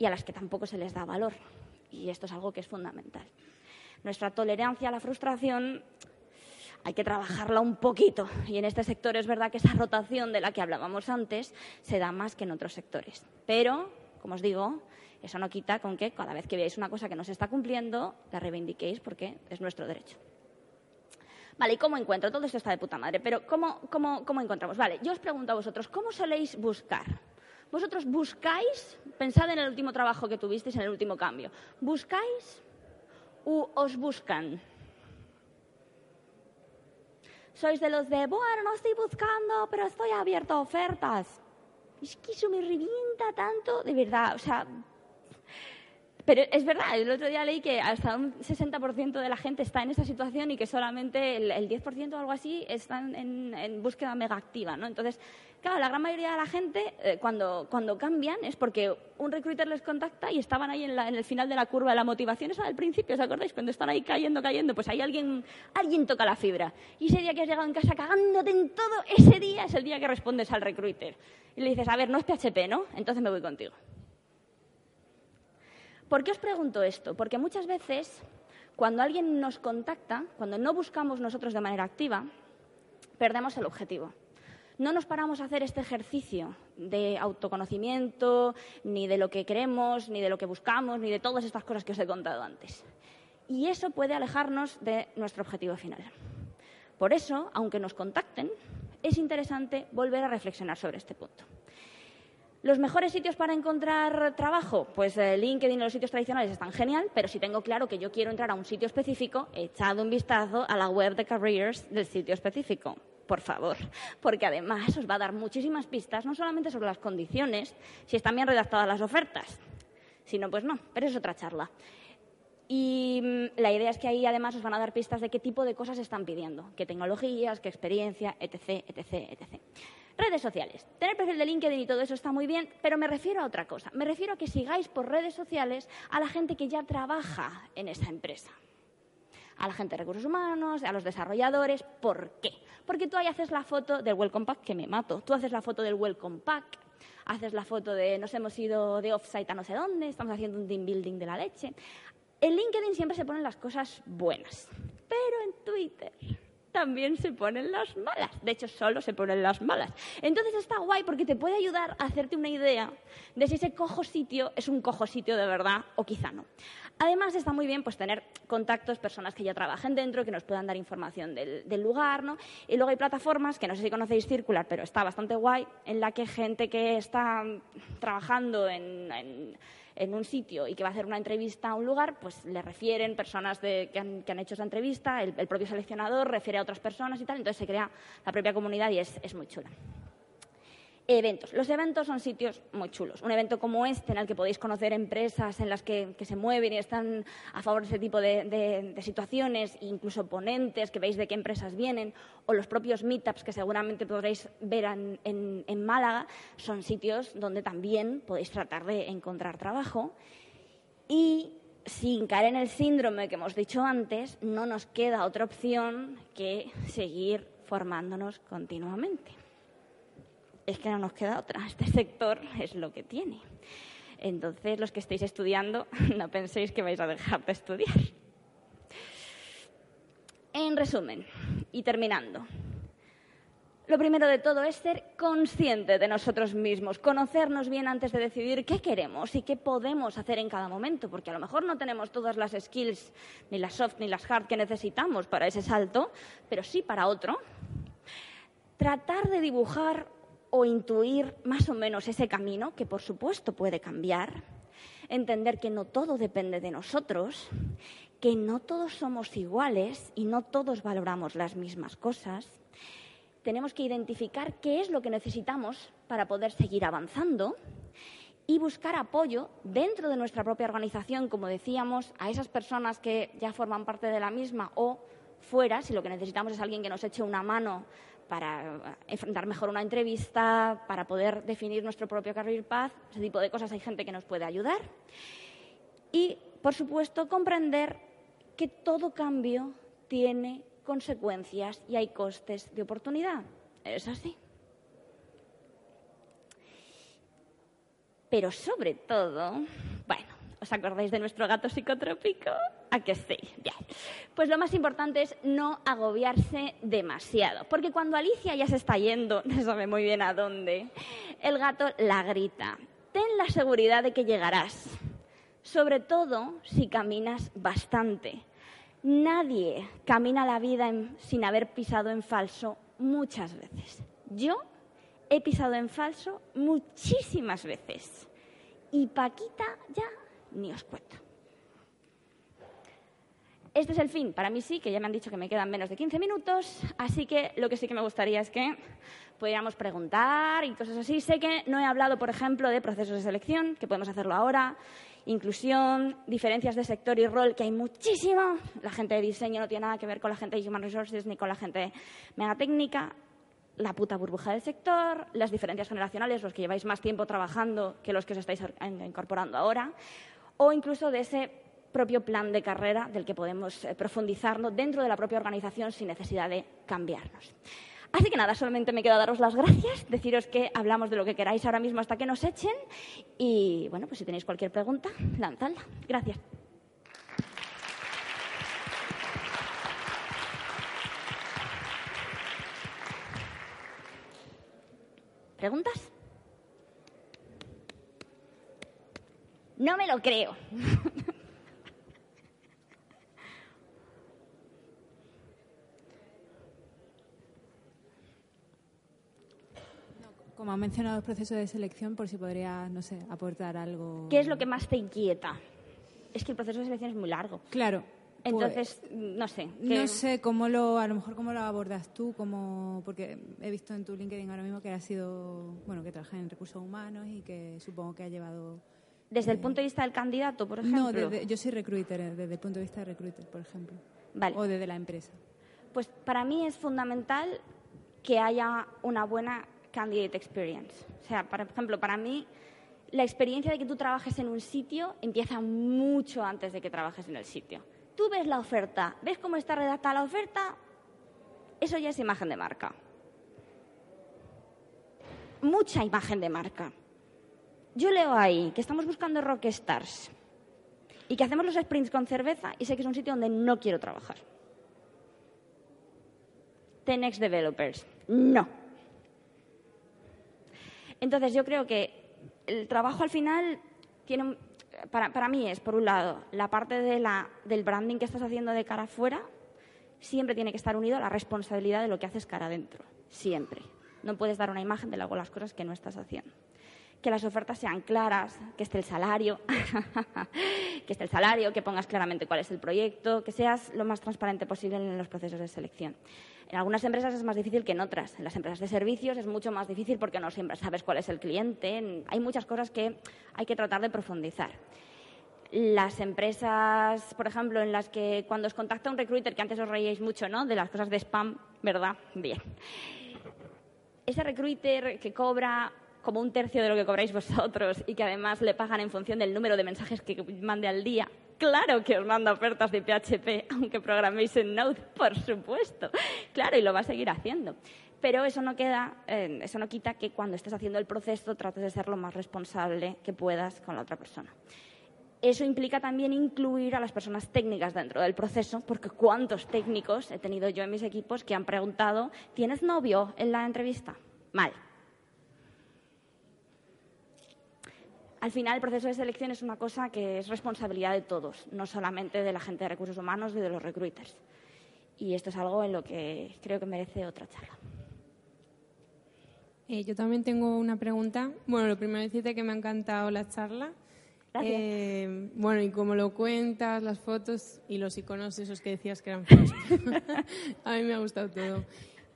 y a las que tampoco se les da valor. Y esto es algo que es fundamental. Nuestra tolerancia a la frustración hay que trabajarla un poquito. Y en este sector es verdad que esa rotación de la que hablábamos antes se da más que en otros sectores. Pero, como os digo, eso no quita con que cada vez que veáis una cosa que no se está cumpliendo, la reivindiquéis porque es nuestro derecho. Vale, ¿y cómo encuentro? Todo esto está de puta madre, pero ¿cómo, cómo, cómo encontramos? Vale, yo os pregunto a vosotros, ¿cómo soléis buscar? ¿Vosotros buscáis? Pensad en el último trabajo que tuvisteis, en el último cambio. ¿Buscáis u os buscan? ¿Sois de los de, bueno, no estoy buscando, pero estoy abierto a ofertas? Es que eso me revienta tanto, de verdad. O sea, Pero es verdad, el otro día leí que hasta un 60% de la gente está en esa situación y que solamente el, 10% o algo así están en, búsqueda mega activa, ¿no? Entonces, claro, la gran mayoría de la gente, eh, cuando, cuando cambian, es porque un recruiter les contacta y estaban ahí en, el final de la curva de la motivación, esa del principio, ¿os acordáis? Cuando están ahí cayendo, cayendo, pues ahí alguien, alguien toca la fibra. Y ese día que has llegado en casa cagándote en todo, ese día es el día que respondes al recruiter. Y le dices, a ver, no es PHP, ¿no? Entonces me voy contigo. ¿Por qué os pregunto esto? Porque muchas veces, cuando alguien nos contacta, cuando no buscamos nosotros de manera activa, perdemos el objetivo. No nos paramos a hacer este ejercicio de autoconocimiento, ni de lo que queremos, ni de lo que buscamos, ni de todas estas cosas que os he contado antes. Y eso puede alejarnos de nuestro objetivo final. Por eso, aunque nos contacten, es interesante volver a reflexionar sobre este punto. ¿Los mejores sitios para encontrar trabajo? Pues eh, LinkedIn y los sitios tradicionales están genial, pero si tengo claro que yo quiero entrar a un sitio específico, echad un vistazo a la web de careers del sitio específico, por favor, porque además os va a dar muchísimas pistas, no solamente sobre las condiciones, si están bien redactadas las ofertas, sino pues no, pero es otra charla. Y mm, la idea es que ahí además os van a dar pistas de qué tipo de cosas están pidiendo, qué tecnologías, qué experiencia, etc., etc., etc. Redes sociales. Tener perfil de LinkedIn y todo eso está muy bien, pero me refiero a otra cosa. Me refiero a que sigáis por redes sociales a la gente que ya trabaja en esa empresa. A la gente de recursos humanos, a los desarrolladores. ¿Por qué? Porque tú ahí haces la foto del Welcome Pack, que me mato. Tú haces la foto del Welcome Pack, haces la foto de nos hemos ido de offsite a no sé dónde, estamos haciendo un team building de la leche. En LinkedIn siempre se ponen las cosas buenas, pero en Twitter también se ponen las malas. De hecho, solo se ponen las malas. Entonces está guay porque te puede ayudar a hacerte una idea de si ese cojo sitio es un cojo sitio de verdad o quizá no. Además, está muy bien pues, tener contactos, personas que ya trabajen dentro, que nos puedan dar información del, lugar. ¿no? Y luego hay plataformas, que no sé si conocéis Circular, pero está bastante guay, en la que gente que está trabajando en en un sitio y que va a hacer una entrevista a un lugar, pues le refieren personas que, han, hecho esa entrevista, el, propio seleccionador refiere a otras personas y tal, entonces se crea la propia comunidad y es muy chula. Eventos. Los eventos son sitios muy chulos. Un evento como este, en el que podéis conocer empresas en las que, se mueven y están a favor de ese tipo de, situaciones, incluso ponentes que veis de qué empresas vienen, o los propios meetups que seguramente podréis ver en, Málaga, son sitios donde también podéis tratar de encontrar trabajo. Y sin caer en el síndrome que hemos dicho antes, no nos queda otra opción que seguir formándonos continuamente es que no nos queda otra. [laughs] Este sector es lo que tiene. Entonces, los que estéis estudiando, [laughs] no penséis que vais a dejar de estudiar. En resumen, y terminando, lo primero de todo es ser consciente de nosotros mismos, conocernos bien antes de decidir qué queremos y qué podemos hacer en cada momento, porque a lo mejor no tenemos todas las skills, ni las soft ni las hard que necesitamos para ese salto, pero sí para otro. Tratar de dibujar o intuir más o menos ese camino, que por supuesto puede cambiar, entender que no todo depende de nosotros, que no todos somos iguales y no todos valoramos las mismas cosas. Tenemos que identificar qué es lo que necesitamos para poder seguir avanzando y buscar apoyo dentro de nuestra propia organización, como decíamos, a esas personas que ya forman parte de la misma o fuera, si lo que necesitamos es alguien que nos eche una mano para enfrentar mejor una entrevista, para poder definir nuestro propio career path, ese tipo de cosas hay gente que nos puede ayudar. Y, por supuesto, comprender que todo cambio tiene consecuencias y hay costes de oportunidad. Es así. Pero sobre todo, ¿Os acordáis de nuestro gato psicotrópico? ¿A que sí? Ya. Pues lo más importante es no agobiarse demasiado, porque cuando Alicia ya se está yendo, [laughs] no sabe muy bien a dónde, el gato la grita. Ten la seguridad de que llegarás, sobre todo si caminas bastante. Nadie camina la vida sin haber pisado en falso muchas veces. Yo he pisado en falso muchísimas veces. Y Paquita ya ni os cuento. Este es el fin. Para mí sí, que ya me han dicho que me quedan menos de 15 minutos, así que lo que sí que me gustaría es que pudiéramos preguntar y cosas así. Sé que no he hablado, por ejemplo, de procesos de selección, que podemos hacerlo ahora, inclusión, diferencias de sector y rol, que hay muchísimo. La gente de diseño no tiene nada que ver con la gente de Human Resources ni con la gente megatécnica. La puta burbuja del sector, las diferencias generacionales, los que lleváis más tiempo trabajando que los que os estáis incorporando ahora, o incluso de ese propio plan de carrera del que podemos eh, profundizarnos dentro de la propia organización sin necesidad de cambiarnos. Así que nada, solamente me queda daros las gracias, deciros que hablamos de lo que queráis ahora mismo hasta que nos echen y bueno, pues si tenéis cualquier pregunta, lanzadla. Gracias. ¿Preguntas? No me lo creo. Como ha mencionado el proceso de selección, por si podría, no sé, aportar algo. ¿Qué es lo que más te inquieta? Es que el proceso de selección es muy largo. Claro. Entonces, pues, no sé. No sé cómo lo, a lo mejor cómo lo abordas tú, como, porque he visto en tu LinkedIn ahora mismo que has sido, bueno, que trabajas en recursos humanos y que supongo que ha llevado. Desde el eh, punto de vista del candidato, por ejemplo. No, yo soy recruiter, eh, desde el punto de vista de recruiter, por ejemplo. Vale. O desde la empresa. Pues para mí es fundamental que haya una buena candidate experience. O sea, por ejemplo, para mí la experiencia de que tú trabajes en un sitio empieza mucho antes de que trabajes en el sitio. Tú ves la oferta, ves cómo está redactada la oferta, eso ya es imagen de marca. Mucha imagen de marca. Yo leo ahí que estamos buscando rockstars y que hacemos los sprints con cerveza y sé que es un sitio donde no quiero trabajar. Tenex Developers. No. Entonces yo creo que el trabajo al final tiene, para, para mí es, por un lado, la parte del branding que estás haciendo de cara afuera, siempre tiene que estar unido a la responsabilidad de lo que haces cara adentro, siempre. No puedes dar una imagen de luego las cosas que no estás haciendo que las ofertas sean claras, que esté el salario, [laughs] que esté el salario, que pongas claramente cuál es el proyecto, que seas lo más transparente posible en los procesos de selección. En algunas empresas es más difícil que en otras. En las empresas de servicios es mucho más difícil porque no siempre sabes cuál es el cliente. Hay muchas cosas que hay que tratar de profundizar. Las empresas, por ejemplo, en las que cuando os contacta un recruiter, que antes os reíais mucho, ¿no? De las cosas de spam, ¿verdad? Bien. Ese recruiter que cobra como un tercio de lo que cobráis vosotros y que además le pagan en función del número de mensajes que mande al día. Claro que os manda ofertas de PHP, aunque programéis en Node, por supuesto. Claro, y lo va a seguir haciendo. Pero eso no queda, eh, eso no quita que cuando estés haciendo el proceso trates de ser lo más responsable que puedas con la otra persona. Eso implica también incluir a las personas técnicas dentro del proceso, porque cuántos técnicos he tenido yo en mis equipos que han preguntado, ¿tienes novio en la entrevista? Mal al final el proceso de selección es una cosa que es responsabilidad de todos, no solamente de la gente de recursos humanos y de los recruiters. Y esto es algo en lo que creo que merece otra charla. Eh, yo también tengo una pregunta. Bueno, lo primero es decirte que me ha encantado la charla. Gracias. Eh, bueno, y como lo cuentas, las fotos y los iconos esos que decías que eran feos. [laughs] a mí me ha gustado todo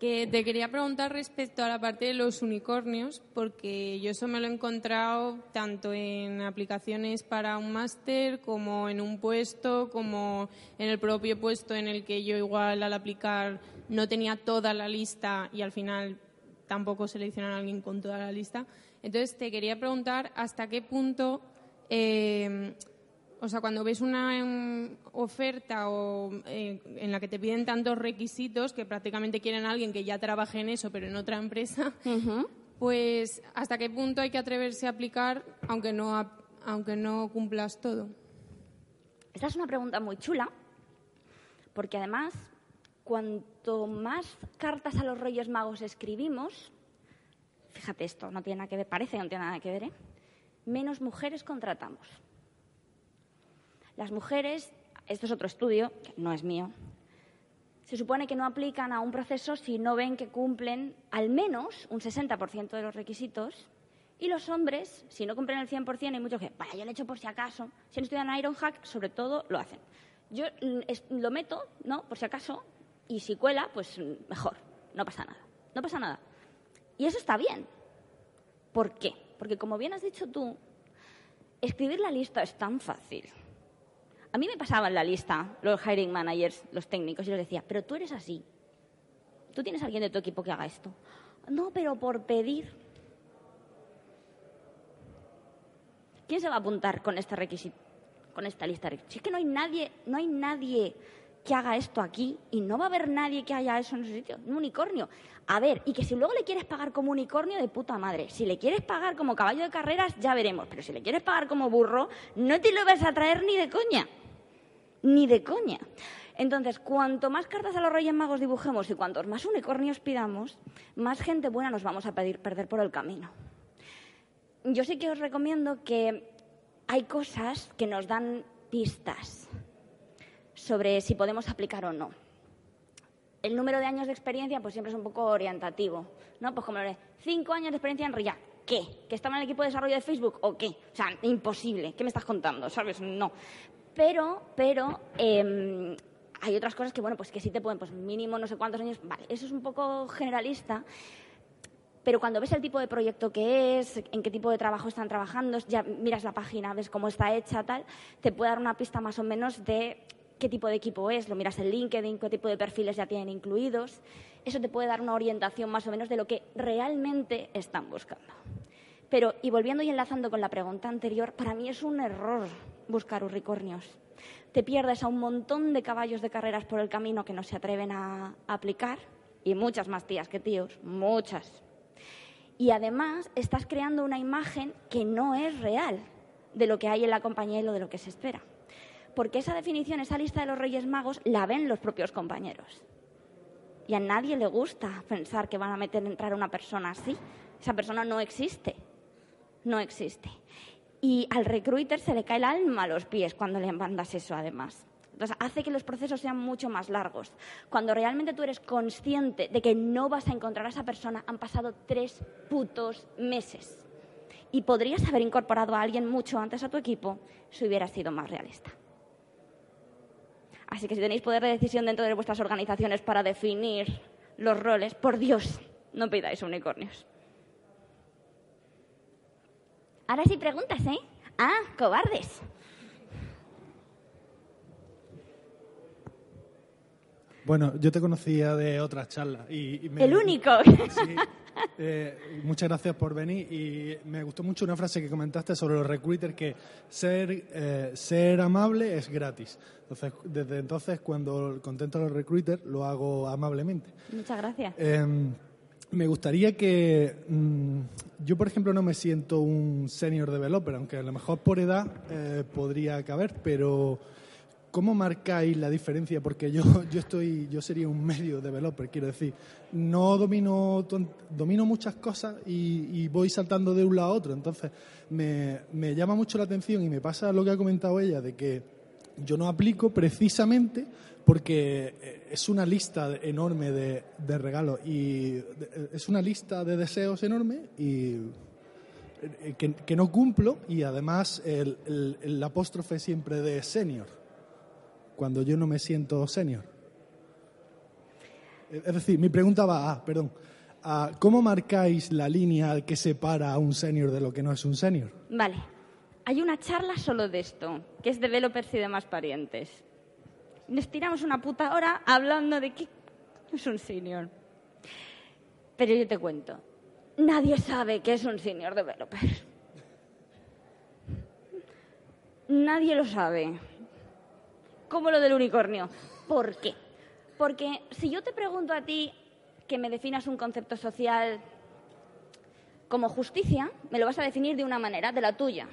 te quería preguntar respecto a la parte de los unicornios, porque yo eso me lo he encontrado tanto en aplicaciones para un máster como en un puesto, como en el propio puesto en el que yo igual al aplicar no tenía toda la lista y al final tampoco seleccionan a alguien con toda la lista. Entonces te quería preguntar hasta qué punto eh, o sea, cuando ves una em, oferta o, eh, en la que te piden tantos requisitos que prácticamente quieren a alguien que ya trabaje en eso, pero en otra empresa, pues ¿hasta qué punto hay que atreverse a aplicar aunque no, aunque no cumplas todo? Esta es una pregunta muy chula, porque además, cuanto más cartas a los Reyes Magos escribimos, fíjate esto, no tiene nada que ver, parece que no tiene nada que ver, ¿eh? menos mujeres contratamos. Las mujeres, esto es otro estudio, que no es mío, se supone que no aplican a un proceso si no ven que cumplen al menos un 60% de los requisitos y los hombres, si no cumplen el 100%, hay muchos que, vaya, yo lo he hecho por si acaso. Si no estudian Ironhack, sobre todo, lo hacen. Yo mm, lo meto, ¿no? Por si acaso, y si cuela, pues mm, mejor, no pasa nada. No pasa nada. Y eso está bien. ¿Por qué? Porque como bien has dicho tú, escribir la lista es tan fácil. A mí me pasaban la lista los hiring managers, los técnicos, y les decía, pero tú eres así. ¿Tú tienes alguien de tu equipo que haga esto? No, pero por pedir. ¿Quién se va a apuntar con este requisito, con esta lista? Si es que no hay nadie, no hay nadie que haga esto aquí y no va a haber nadie que haya eso en ese sitio, un unicornio. A ver, y que si luego le quieres pagar como unicornio de puta madre, si le quieres pagar como caballo de carreras ya veremos, pero si le quieres pagar como burro, no te lo vas a traer ni de coña ni de coña. Entonces, cuanto más cartas a los Reyes Magos dibujemos y cuantos más unicornios pidamos, más gente buena nos vamos a perder por el camino. Yo sí que os recomiendo que hay cosas que nos dan pistas sobre si podemos aplicar o no. El número de años de experiencia pues siempre es un poco orientativo, ¿no? Pues como lo cinco años de experiencia en RIA, ¿qué? ¿Que estaba en el equipo de desarrollo de Facebook o qué? O sea, imposible. ¿Qué me estás contando? ¿Sabes? No. Pero, pero eh, hay otras cosas que, bueno, pues que sí te pueden, pues mínimo no sé cuántos años. Vale, eso es un poco generalista. Pero cuando ves el tipo de proyecto que es, en qué tipo de trabajo están trabajando, ya miras la página, ves cómo está hecha, tal, te puede dar una pista más o menos de qué tipo de equipo es. Lo miras en LinkedIn, qué tipo de perfiles ya tienen incluidos. Eso te puede dar una orientación más o menos de lo que realmente están buscando. Pero, y volviendo y enlazando con la pregunta anterior, para mí es un error buscar unicornios. Te pierdes a un montón de caballos de carreras por el camino que no se atreven a, aplicar, y muchas más tías que tíos, muchas. Y además estás creando una imagen que no es real de lo que hay en la compañía y lo de lo que se espera. Porque esa definición, esa lista de los Reyes Magos, la ven los propios compañeros. Y a nadie le gusta pensar que van a meter entrar a una persona así. Esa persona no existe. No existe. Y al recruiter se le cae el alma a los pies cuando le mandas eso, además. Entonces, hace que los procesos sean mucho más largos. Cuando realmente tú eres consciente de que no vas a encontrar a esa persona, han pasado tres putos meses. Y podrías haber incorporado a alguien mucho antes a tu equipo si hubiera sido más realista. Así que si tenéis poder de decisión dentro de vuestras organizaciones para definir los roles, por Dios, no pidáis unicornios. Ahora sí preguntas, ¿eh? Ah, cobardes. Bueno, yo te conocía de otras charlas. Y, y me- El único. [laughs] Sí. Eh, muchas gracias por venir y me gustó mucho una frase que comentaste sobre los recruiters que ser eh, ser amable es gratis. Entonces, desde entonces cuando contento a los recruiters lo hago amablemente. Muchas gracias. Eh, me gustaría que mm, yo, por ejemplo, no me siento un senior developer, aunque a lo mejor por edad eh, podría caber, pero ¿cómo marcáis la diferencia? Porque yo, [laughs] yo estoy, yo sería un medio developer, quiero decir, no domino, domino muchas cosas y, y voy saltando de un lado a otro. Entonces, me, me llama mucho la atención y me pasa lo que ha comentado ella de que yo no aplico precisamente porque eh, es una lista enorme de, de regalos y es una lista de deseos enorme y eh, que, que no cumplo y además el, el- apóstrofe siempre de senior cuando yo no me siento senior. Es decir, mi pregunta va a, perdón, ¿cómo marcáis la línea que separa a un senior de lo que no es un senior? Vale. Hay una charla solo de esto, que es developers y demás parientes. Nos tiramos una puta hora hablando de qué es un senior. Pero yo te cuento, nadie sabe qué es un senior developer. Nadie lo sabe. Como lo del unicornio. ¿Por qué? Porque si yo te pregunto a ti que me definas un concepto social como justicia, me lo vas a definir de una manera, de la tuya.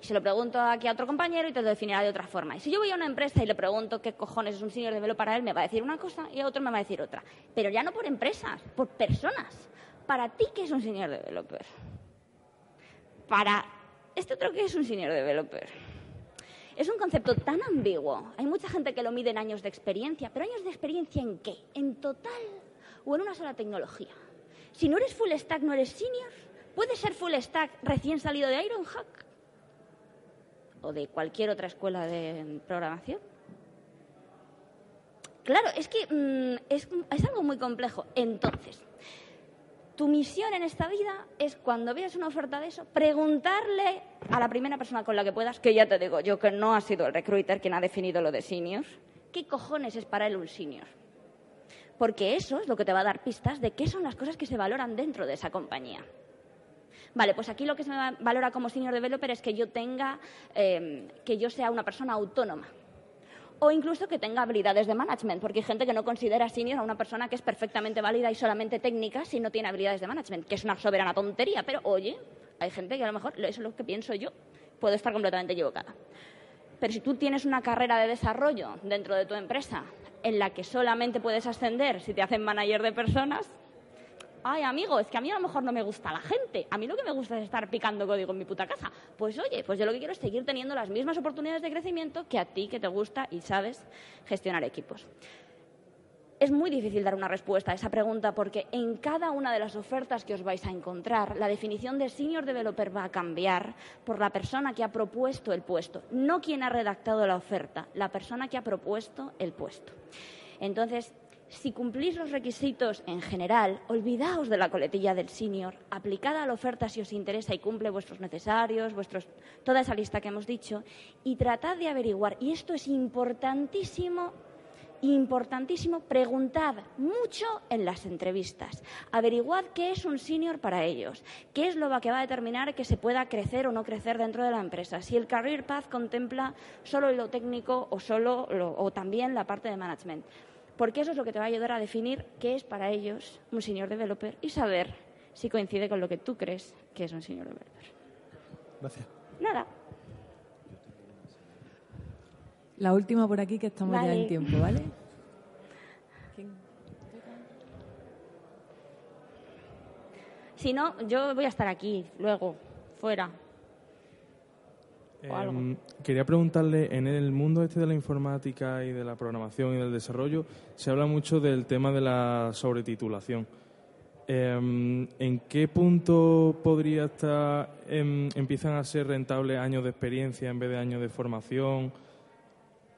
Y se lo pregunto aquí a otro compañero y te lo definirá de otra forma. Y si yo voy a una empresa y le pregunto qué cojones es un senior developer para él, me va a decir una cosa y a otro me va a decir otra. Pero ya no por empresas, por personas. Para ti, ¿qué es un senior developer? Para este otro, ¿qué es un senior developer? Es un concepto tan ambiguo. Hay mucha gente que lo mide en años de experiencia, pero años de experiencia en qué? ¿En total o en una sola tecnología? Si no eres full stack, no eres senior. ¿Puedes ser full stack recién salido de Ironhack? ¿O de cualquier otra escuela de programación? Claro, es que mm, es, es algo muy complejo. Entonces, tu misión en esta vida es cuando veas una oferta de eso, preguntarle a la primera persona con la que puedas, que ya te digo yo que no ha sido el recruiter quien ha definido lo de seniors, ¿qué cojones es para él un senior? Porque eso es lo que te va a dar pistas de qué son las cosas que se valoran dentro de esa compañía. Vale, pues aquí lo que se me valora como senior developer es que yo tenga, eh, que yo sea una persona autónoma o incluso que tenga habilidades de management, porque hay gente que no considera senior a una persona que es perfectamente válida y solamente técnica si no tiene habilidades de management, que es una soberana tontería, pero oye, hay gente que a lo mejor eso es lo que pienso yo, puedo estar completamente equivocada. Pero si tú tienes una carrera de desarrollo dentro de tu empresa en la que solamente puedes ascender si te hacen manager de personas, ay, amigo, es que a mí a lo mejor no me gusta la gente. A mí lo que me gusta es estar picando código en mi puta casa. Pues oye, pues yo lo que quiero es seguir teniendo las mismas oportunidades de crecimiento que a ti, que te gusta y sabes gestionar equipos. Es muy difícil dar una respuesta a esa pregunta porque en cada una de las ofertas que os vais a encontrar, la definición de senior developer va a cambiar por la persona que ha propuesto el puesto, no quien ha redactado la oferta, la persona que ha propuesto el puesto. Entonces, si cumplís los requisitos en general, olvidaos de la coletilla del senior, aplicad a la oferta si os interesa y cumple vuestros necesarios, vuestros, toda esa lista que hemos dicho, y tratad de averiguar, y esto es importantísimo, importantísimo, preguntad mucho en las entrevistas. Averiguad qué es un senior para ellos, qué es lo que va a determinar que se pueda crecer o no crecer dentro de la empresa, si el career path contempla solo lo técnico o, solo o también la parte de management porque eso es lo que te va a ayudar a definir qué es para ellos un senior developer y saber si coincide con lo que tú crees que es un senior developer. Gracias. Nada. La última por aquí que estamos ya en tiempo, ¿vale? Si no, yo voy a estar aquí, luego, fuera. Em, quería preguntarle, en el mundo este de la informática y de la programación y del desarrollo, se habla mucho del tema de la sobretitulación. Em, ¿En qué punto podría estar, em, empiezan a ser rentables años de experiencia en vez de años de formación?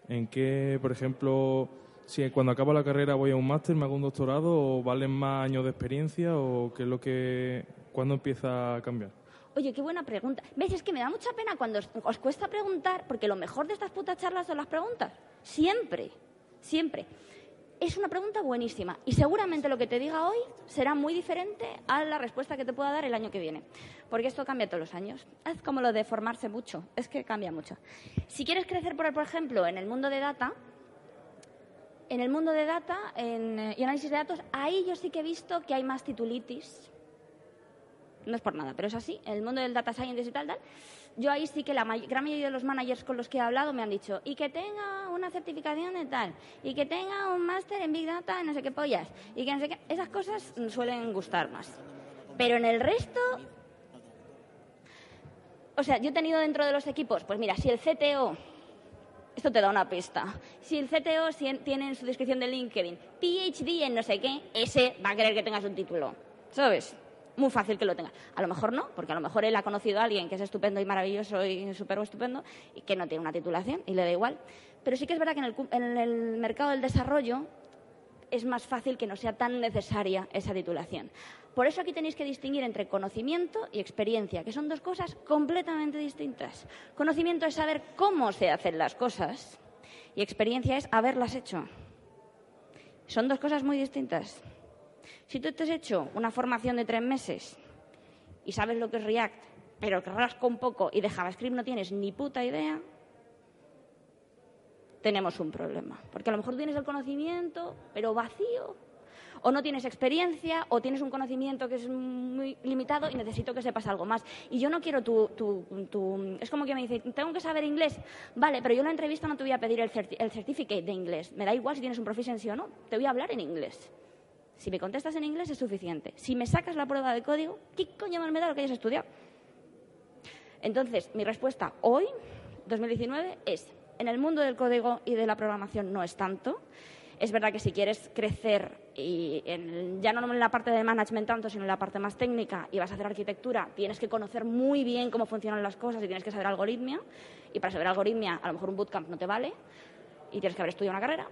¿En qué, por ejemplo, si cuando acabo la carrera voy a un máster, me hago un doctorado, o valen más años de experiencia, o qué es lo que, cuándo empieza a cambiar? Oye, qué buena pregunta. ¿Ves? Es que me da mucha pena cuando os, cuesta preguntar, porque lo mejor de estas putas charlas son las preguntas. Siempre, siempre. Es una pregunta buenísima y seguramente lo que te diga hoy será muy diferente a la respuesta que te pueda dar el año que viene, porque esto cambia todos los años. Es como lo de formarse mucho, es que cambia mucho. Si quieres crecer, por, por ejemplo, en el mundo de data, en el mundo de data en, eh, y análisis de datos, ahí yo sí que he visto que hay más titulitis, no es por nada, pero es así, el mundo del data science y tal, tal, yo ahí sí que la gran mayoría de los managers con los que he hablado me han dicho, y que tenga una certificación de tal, y que tenga un máster en Big Data, no sé qué pollas, y que no sé qué, esas cosas suelen gustar más. Pero en el resto, o sea, yo he tenido dentro de los equipos, pues mira, si el CTO esto te da una pista. Si el CTO tiene en su descripción de LinkedIn PhD en no sé qué, ese va a querer que tengas un título. ¿Sabes? Muy fácil que lo tenga. A lo mejor no, porque a lo mejor él ha conocido a alguien que es estupendo y maravilloso y súper estupendo y que no tiene una titulación y le da igual. Pero sí que es verdad que en el, en el mercado del desarrollo es más fácil que no sea tan necesaria esa titulación. Por eso aquí tenéis que distinguir entre conocimiento y experiencia, que son dos cosas completamente distintas. Conocimiento es saber cómo se hacen las cosas y experiencia es haberlas hecho. Son dos cosas muy distintas. Si tú te has hecho una formación de tres meses y sabes lo que es React, pero que rasco un poco y de JavaScript no tienes ni puta idea, tenemos un problema. Porque a lo mejor tienes el conocimiento, pero vacío. O no tienes experiencia, o tienes un conocimiento que es muy limitado y necesito que sepas algo más. Y yo no quiero tu... tu, tu- es como que me dice, tengo que saber inglés. Vale, pero yo en la entrevista no te voy a pedir el, certi- el certificate de inglés. Me da igual si tienes un proficiency o no. Te voy a hablar en inglés. Si me contestas en inglés es suficiente. Si me sacas la prueba de código, ¿qué coño más me da lo que hayas estudiado? Entonces, mi respuesta hoy, 2019, es, en el mundo del código y de la programación no es tanto. Es verdad que si quieres crecer, y ya no en la parte de management tanto, sino en la parte más técnica, y vas a hacer arquitectura, tienes que conocer muy bien cómo funcionan las cosas y tienes que saber algoritmia. Y para saber algoritmia, a lo mejor un bootcamp no te vale, y tienes que haber estudiado una carrera.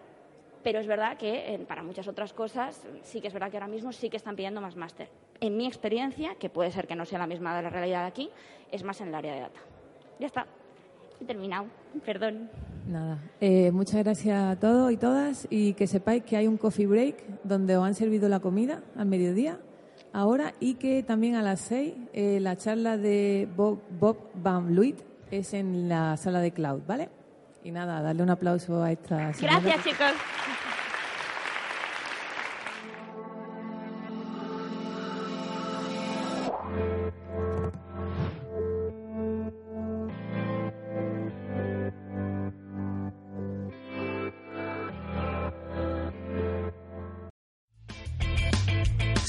Pero es verdad que eh, para muchas otras cosas sí que es verdad que ahora mismo sí que están pidiendo más máster. En mi experiencia, que puede ser que no sea la misma de la realidad de aquí, es más en el área de data. Ya está. He terminado. Perdón. Nada. Eh, muchas gracias a todos y todas y que sepáis que hay un coffee break donde os han servido la comida al mediodía ahora y que también a las seis eh, la charla de Bob, Bob Van Luit es en la sala de Cloud, ¿vale? Y nada, darle un aplauso a esta señora. Gracias, chicos.